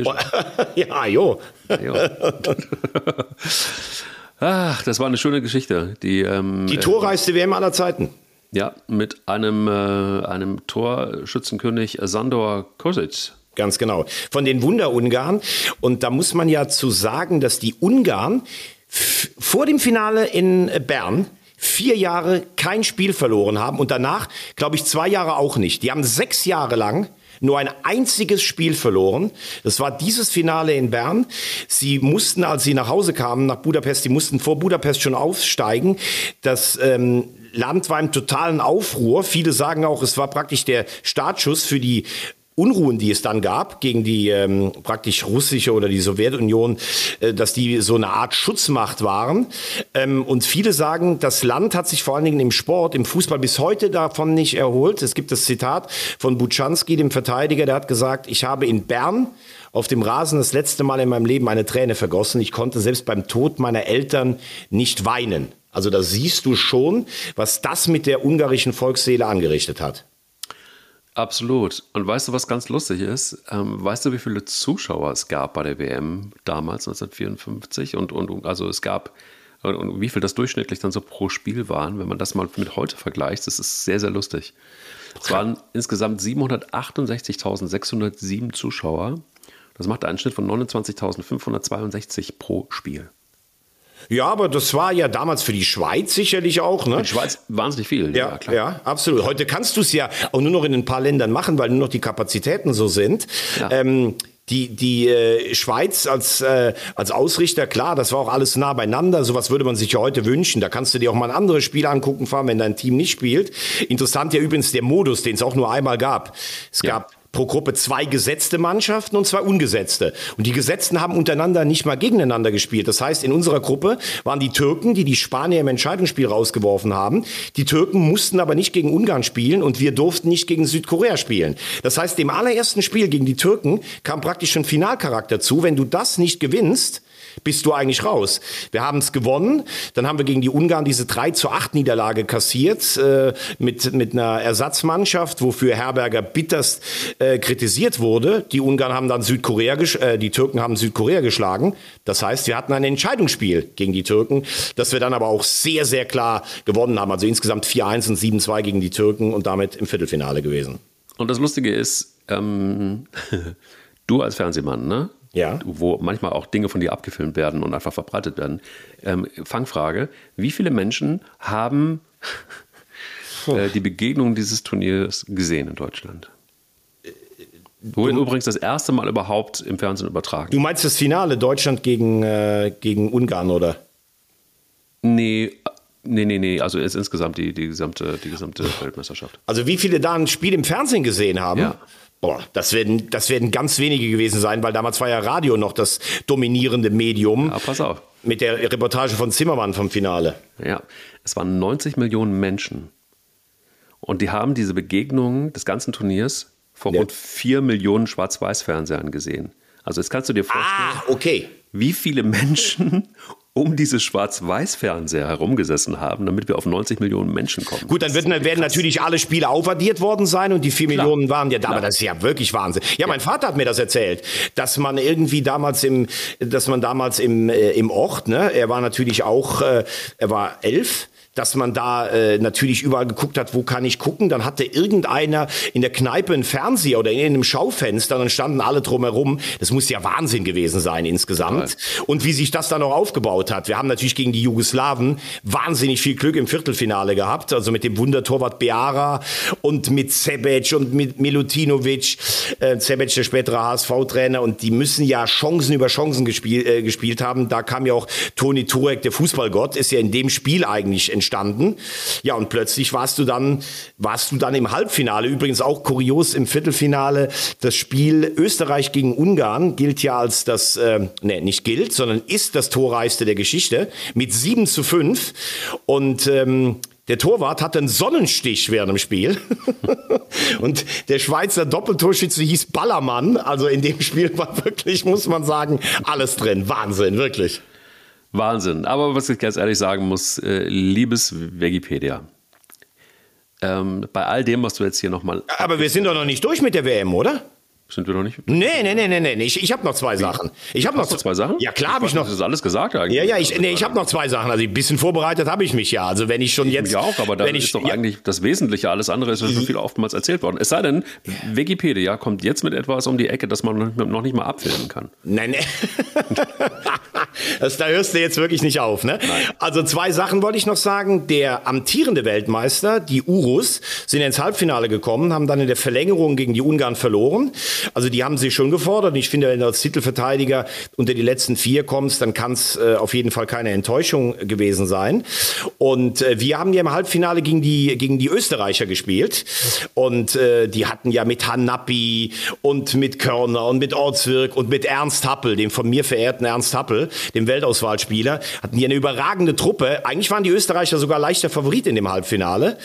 ja, ajo. ajo. Ach, das war eine schöne Geschichte. Die, ähm, die torreichste WM aller Zeiten. Ja, mit einem, äh, einem Torschützenkönig Sandor Kosic. Ganz genau. Von den Wunder-Ungarn. Und da muss man ja zu sagen, dass die Ungarn vor dem Finale in Bern vier Jahre kein Spiel verloren haben und danach, glaube ich, zwei Jahre auch nicht. Die haben sechs Jahre lang nur ein einziges Spiel verloren. Das war dieses Finale in Bern. Sie mussten, als sie nach Hause kamen, nach Budapest, sie mussten vor Budapest schon aufsteigen. Das ähm, Land war im totalen Aufruhr. Viele sagen auch, es war praktisch der Startschuss für die Unruhen, die es dann gab gegen die ähm, praktisch russische oder die Sowjetunion, äh, dass die so eine Art Schutzmacht waren. Ähm, und viele sagen, das Land hat sich vor allen Dingen im Sport, im Fußball bis heute davon nicht erholt. Es gibt das Zitat von Buczanski, dem Verteidiger, der hat gesagt, ich habe in Bern auf dem Rasen das letzte Mal in meinem Leben eine Träne vergossen. Ich konnte selbst beim Tod meiner Eltern nicht weinen. Also da siehst du schon, was das mit der ungarischen Volksseele angerichtet hat. Absolut. Und weißt du, was ganz lustig ist? Ähm, weißt du, wie viele Zuschauer es gab bei der WM damals, 1954? Und, und also es gab, und, und wie viel das durchschnittlich dann so pro Spiel waren, wenn man das mal mit heute vergleicht, das ist sehr, sehr lustig. Es waren insgesamt 768.607 Zuschauer. Das macht einen Schnitt von 29.562 pro Spiel. Ja, aber das war ja damals für die Schweiz sicherlich auch. Ne? Die Schweiz wahnsinnig viel. Ja, ja, klar. ja absolut. Heute kannst du es ja auch nur noch in ein paar Ländern machen, weil nur noch die Kapazitäten so sind. Ja. Ähm, die, die äh, Schweiz als, äh, als Ausrichter, klar, das war auch alles nah beieinander. Sowas würde man sich ja heute wünschen. Da kannst du dir auch mal ein anderes Spiel angucken, fahren, wenn dein Team nicht spielt. Interessant ja übrigens der Modus, den es auch nur einmal gab. Es ja. gab pro Gruppe zwei gesetzte Mannschaften und zwei ungesetzte. Und die Gesetzten haben untereinander nicht mal gegeneinander gespielt. Das heißt, in unserer Gruppe waren die Türken, die die Spanier im Entscheidungsspiel rausgeworfen haben. Die Türken mussten aber nicht gegen Ungarn spielen und wir durften nicht gegen Südkorea spielen. Das heißt, dem allerersten Spiel gegen die Türken kam praktisch schon Finalcharakter zu. Wenn du das nicht gewinnst, bist du eigentlich raus. Wir haben es gewonnen, dann haben wir gegen die Ungarn diese 3 zu 8 Niederlage kassiert äh, mit, mit einer Ersatzmannschaft, wofür Herberger bitterst äh, kritisiert wurde. Die Ungarn haben dann Südkorea, äh, die Türken haben Südkorea geschlagen. Das heißt, wir hatten ein Entscheidungsspiel gegen die Türken, das wir dann aber auch sehr, sehr klar gewonnen haben. Also insgesamt 4-1 und 7-2 gegen die Türken und damit im Viertelfinale gewesen. Und das Lustige ist, ähm, du als Fernsehmann, ne? Ja. wo manchmal auch Dinge von dir abgefilmt werden und einfach verbreitet werden. Ähm, Fangfrage: Wie viele Menschen haben äh, die Begegnung dieses Turniers gesehen in Deutschland? Wurde übrigens das erste Mal überhaupt im Fernsehen übertragen. Du meinst das Finale Deutschland gegen, äh, gegen Ungarn, oder? Nee, Nee, nee, nee, also ist insgesamt die, die gesamte, die gesamte Weltmeisterschaft. Also wie viele da ein Spiel im Fernsehen gesehen haben? Ja. Boah, das werden, das werden ganz wenige gewesen sein, weil damals war ja Radio noch das dominierende Medium. Ja, pass auf. Mit der Reportage von Zimmermann vom Finale. Ja, es waren 90 Millionen Menschen. Und die haben diese Begegnungen des ganzen Turniers vor ja. rund 4 Millionen Schwarz-Weiß-Fernsehern gesehen. Also jetzt kannst du dir vorstellen, ah, okay. wie viele Menschen um diese Schwarz-Weiß-Fernseher herumgesessen haben, damit wir auf 90 Millionen Menschen kommen. Gut, dann wird, werden natürlich alle Spiele aufaddiert worden sein und die 4 Klar. Millionen waren ja da, Klar. aber das ist ja wirklich Wahnsinn. Ja, ja, mein Vater hat mir das erzählt, dass man irgendwie damals im, dass man damals im, äh, im Ort, ne, er war natürlich auch, äh, er war elf, dass man da äh, natürlich überall geguckt hat, wo kann ich gucken. Dann hatte irgendeiner in der Kneipe einen Fernseher oder in einem Schaufenster, dann standen alle drumherum. Das muss ja Wahnsinn gewesen sein insgesamt. Ja. Und wie sich das dann auch aufgebaut hat. Wir haben natürlich gegen die Jugoslawen wahnsinnig viel Glück im Viertelfinale gehabt. Also mit dem Wundertorwart Beara und mit Sebec und mit Milutinovic. Äh, Sebec, der spätere HSV-Trainer. Und die müssen ja Chancen über Chancen gespiel, äh, gespielt haben. Da kam ja auch Toni Turek, der Fußballgott, ist ja in dem Spiel eigentlich entstanden entstanden. Ja, und plötzlich warst du dann, warst du dann im Halbfinale. Übrigens auch kurios im Viertelfinale. Das Spiel Österreich gegen Ungarn gilt ja als das, äh, nee, nicht gilt, sondern ist das torreichste der Geschichte mit 7 zu 5. Und, ähm, der Torwart hatte einen Sonnenstich während dem Spiel. und der Schweizer Doppeltorschütze hieß Ballermann. Also in dem Spiel war wirklich, muss man sagen, alles drin. Wahnsinn, wirklich. Wahnsinn. Aber was ich ganz ehrlich sagen muss, äh, liebes Wikipedia, ähm, bei all dem, was du jetzt hier nochmal. Aber wir sind doch noch nicht durch mit der WM, oder? Sind wir noch nicht? Nee, nee, nee, nee, nee. Ich, ich habe noch zwei Sachen. Ich habe noch zwei Sachen? Ja, klar habe ich noch. Das ist alles gesagt eigentlich. Ja, ja, ich, nee, ich habe noch zwei Sachen. Also ein bisschen vorbereitet habe ich mich ja. Also wenn ich schon jetzt. Ja auch, aber da ist doch eigentlich das Wesentliche. Alles andere ist schon mhm. viel oftmals erzählt worden. Es sei denn, Wikipedia kommt jetzt mit etwas um die Ecke, das man noch nicht mal abfilmen kann. Nein, nein. das, da hörst du jetzt wirklich nicht auf, ne? Nein. Also zwei Sachen wollte ich noch sagen. Der amtierende Weltmeister, die Urus, sind ins Halbfinale gekommen, haben dann in der Verlängerung gegen die Ungarn verloren. Also die haben sich schon gefordert. Ich finde, wenn du als Titelverteidiger unter die letzten vier kommst, dann kann es äh, auf jeden Fall keine Enttäuschung gewesen sein. Und äh, wir haben ja im Halbfinale gegen die, gegen die Österreicher gespielt. Und äh, die hatten ja mit Hanappi und mit Körner und mit Ortswirk und mit Ernst Happel, dem von mir verehrten Ernst Happel, dem Weltauswahlspieler, hatten die eine überragende Truppe. Eigentlich waren die Österreicher sogar leichter Favorit in dem Halbfinale.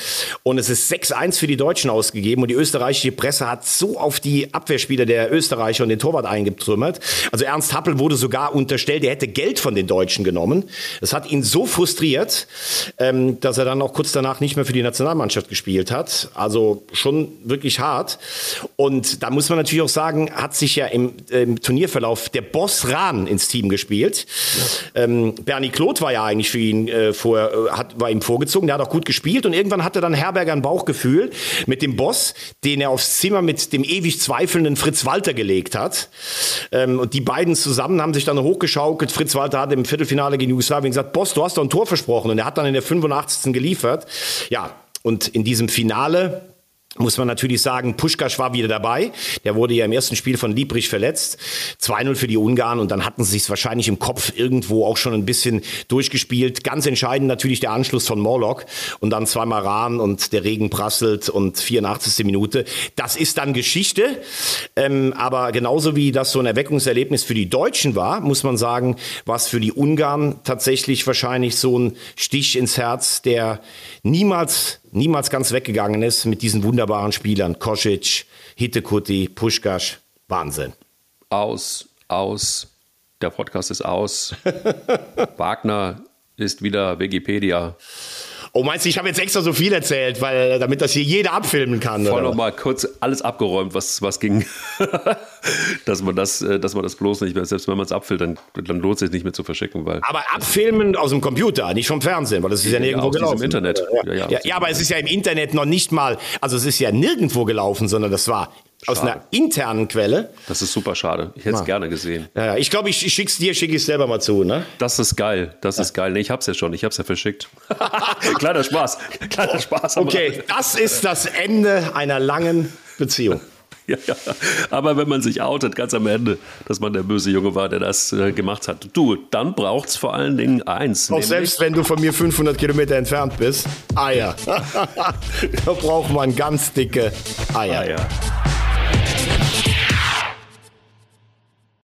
Und es ist 6-1 für die Deutschen ausgegeben. Und die österreichische Presse hat so auf die Abwehrspieler der Österreicher und den Torwart eingetrümmert. Also Ernst Happel wurde sogar unterstellt, er hätte Geld von den Deutschen genommen. Das hat ihn so frustriert, ähm, dass er dann auch kurz danach nicht mehr für die Nationalmannschaft gespielt hat. Also schon wirklich hart. Und da muss man natürlich auch sagen, hat sich ja im, im Turnierverlauf der Boss Rahn ins Team gespielt. Ähm, Bernie Kloth war ja eigentlich für ihn äh, vor, äh, hat, war ihm vorgezogen, der hat auch gut gespielt und irgendwann hatte dann Herberger ein Bauchgefühl mit dem Boss, den er aufs Zimmer mit dem ewig zweifelnden Fritz Walter gelegt hat. Ähm, und die beiden zusammen haben sich dann hochgeschaukelt. Fritz Walter hat im Viertelfinale gegen Jugoslawien gesagt, Boss, du hast doch ein Tor versprochen. Und er hat dann in der 85. geliefert. Ja, und in diesem Finale muss man natürlich sagen, Puschkasch war wieder dabei. Der wurde ja im ersten Spiel von Liebrich verletzt. 2-0 für die Ungarn und dann hatten sie es wahrscheinlich im Kopf irgendwo auch schon ein bisschen durchgespielt. Ganz entscheidend natürlich der Anschluss von Morlock und dann zweimal Rahn und der Regen prasselt und 84. Minute. Das ist dann Geschichte. Ähm, aber genauso wie das so ein Erweckungserlebnis für die Deutschen war, muss man sagen, was für die Ungarn tatsächlich wahrscheinlich so ein Stich ins Herz, der niemals niemals ganz weggegangen ist mit diesen wunderbaren Spielern. Kosic, Hittekuti, Puschkasch. Wahnsinn. Aus, aus. Der Podcast ist aus. Wagner ist wieder Wikipedia. Oh, meinst du, ich habe jetzt extra so viel erzählt, weil damit das hier jeder abfilmen kann? Voll nochmal kurz alles abgeräumt, was, was ging. dass, man das, äh, dass man das bloß nicht mehr, selbst wenn man es abfilmt, dann, dann lohnt es sich nicht mehr zu verschicken. Weil aber abfilmen aus dem Computer, nicht vom Fernsehen, weil das ist ja, ja nirgendwo gelaufen. Im Internet. Ja. Ja, ja, aber es ist ja im Internet noch nicht mal, also es ist ja nirgendwo gelaufen, sondern das war aus einer internen Quelle. Das ist super schade. Ich hätte es gerne gesehen. Ja, ich glaube, ich, ich schick's dir, schicke ich selber mal zu, ne? Das ist geil. Das ist geil. Nee, ich hab's ja schon. Ich hab's ja verschickt. Kleiner Spaß. Kleiner Spaß. Okay, das ist das Ende einer langen Beziehung. Ja, ja. Aber wenn man sich outet, ganz am Ende, dass man der böse Junge war, der das äh, gemacht hat, du, dann braucht es vor allen Dingen eins. Auch selbst wenn du von mir 500 Kilometer entfernt bist, Eier. da braucht man ganz dicke Eier. Eier.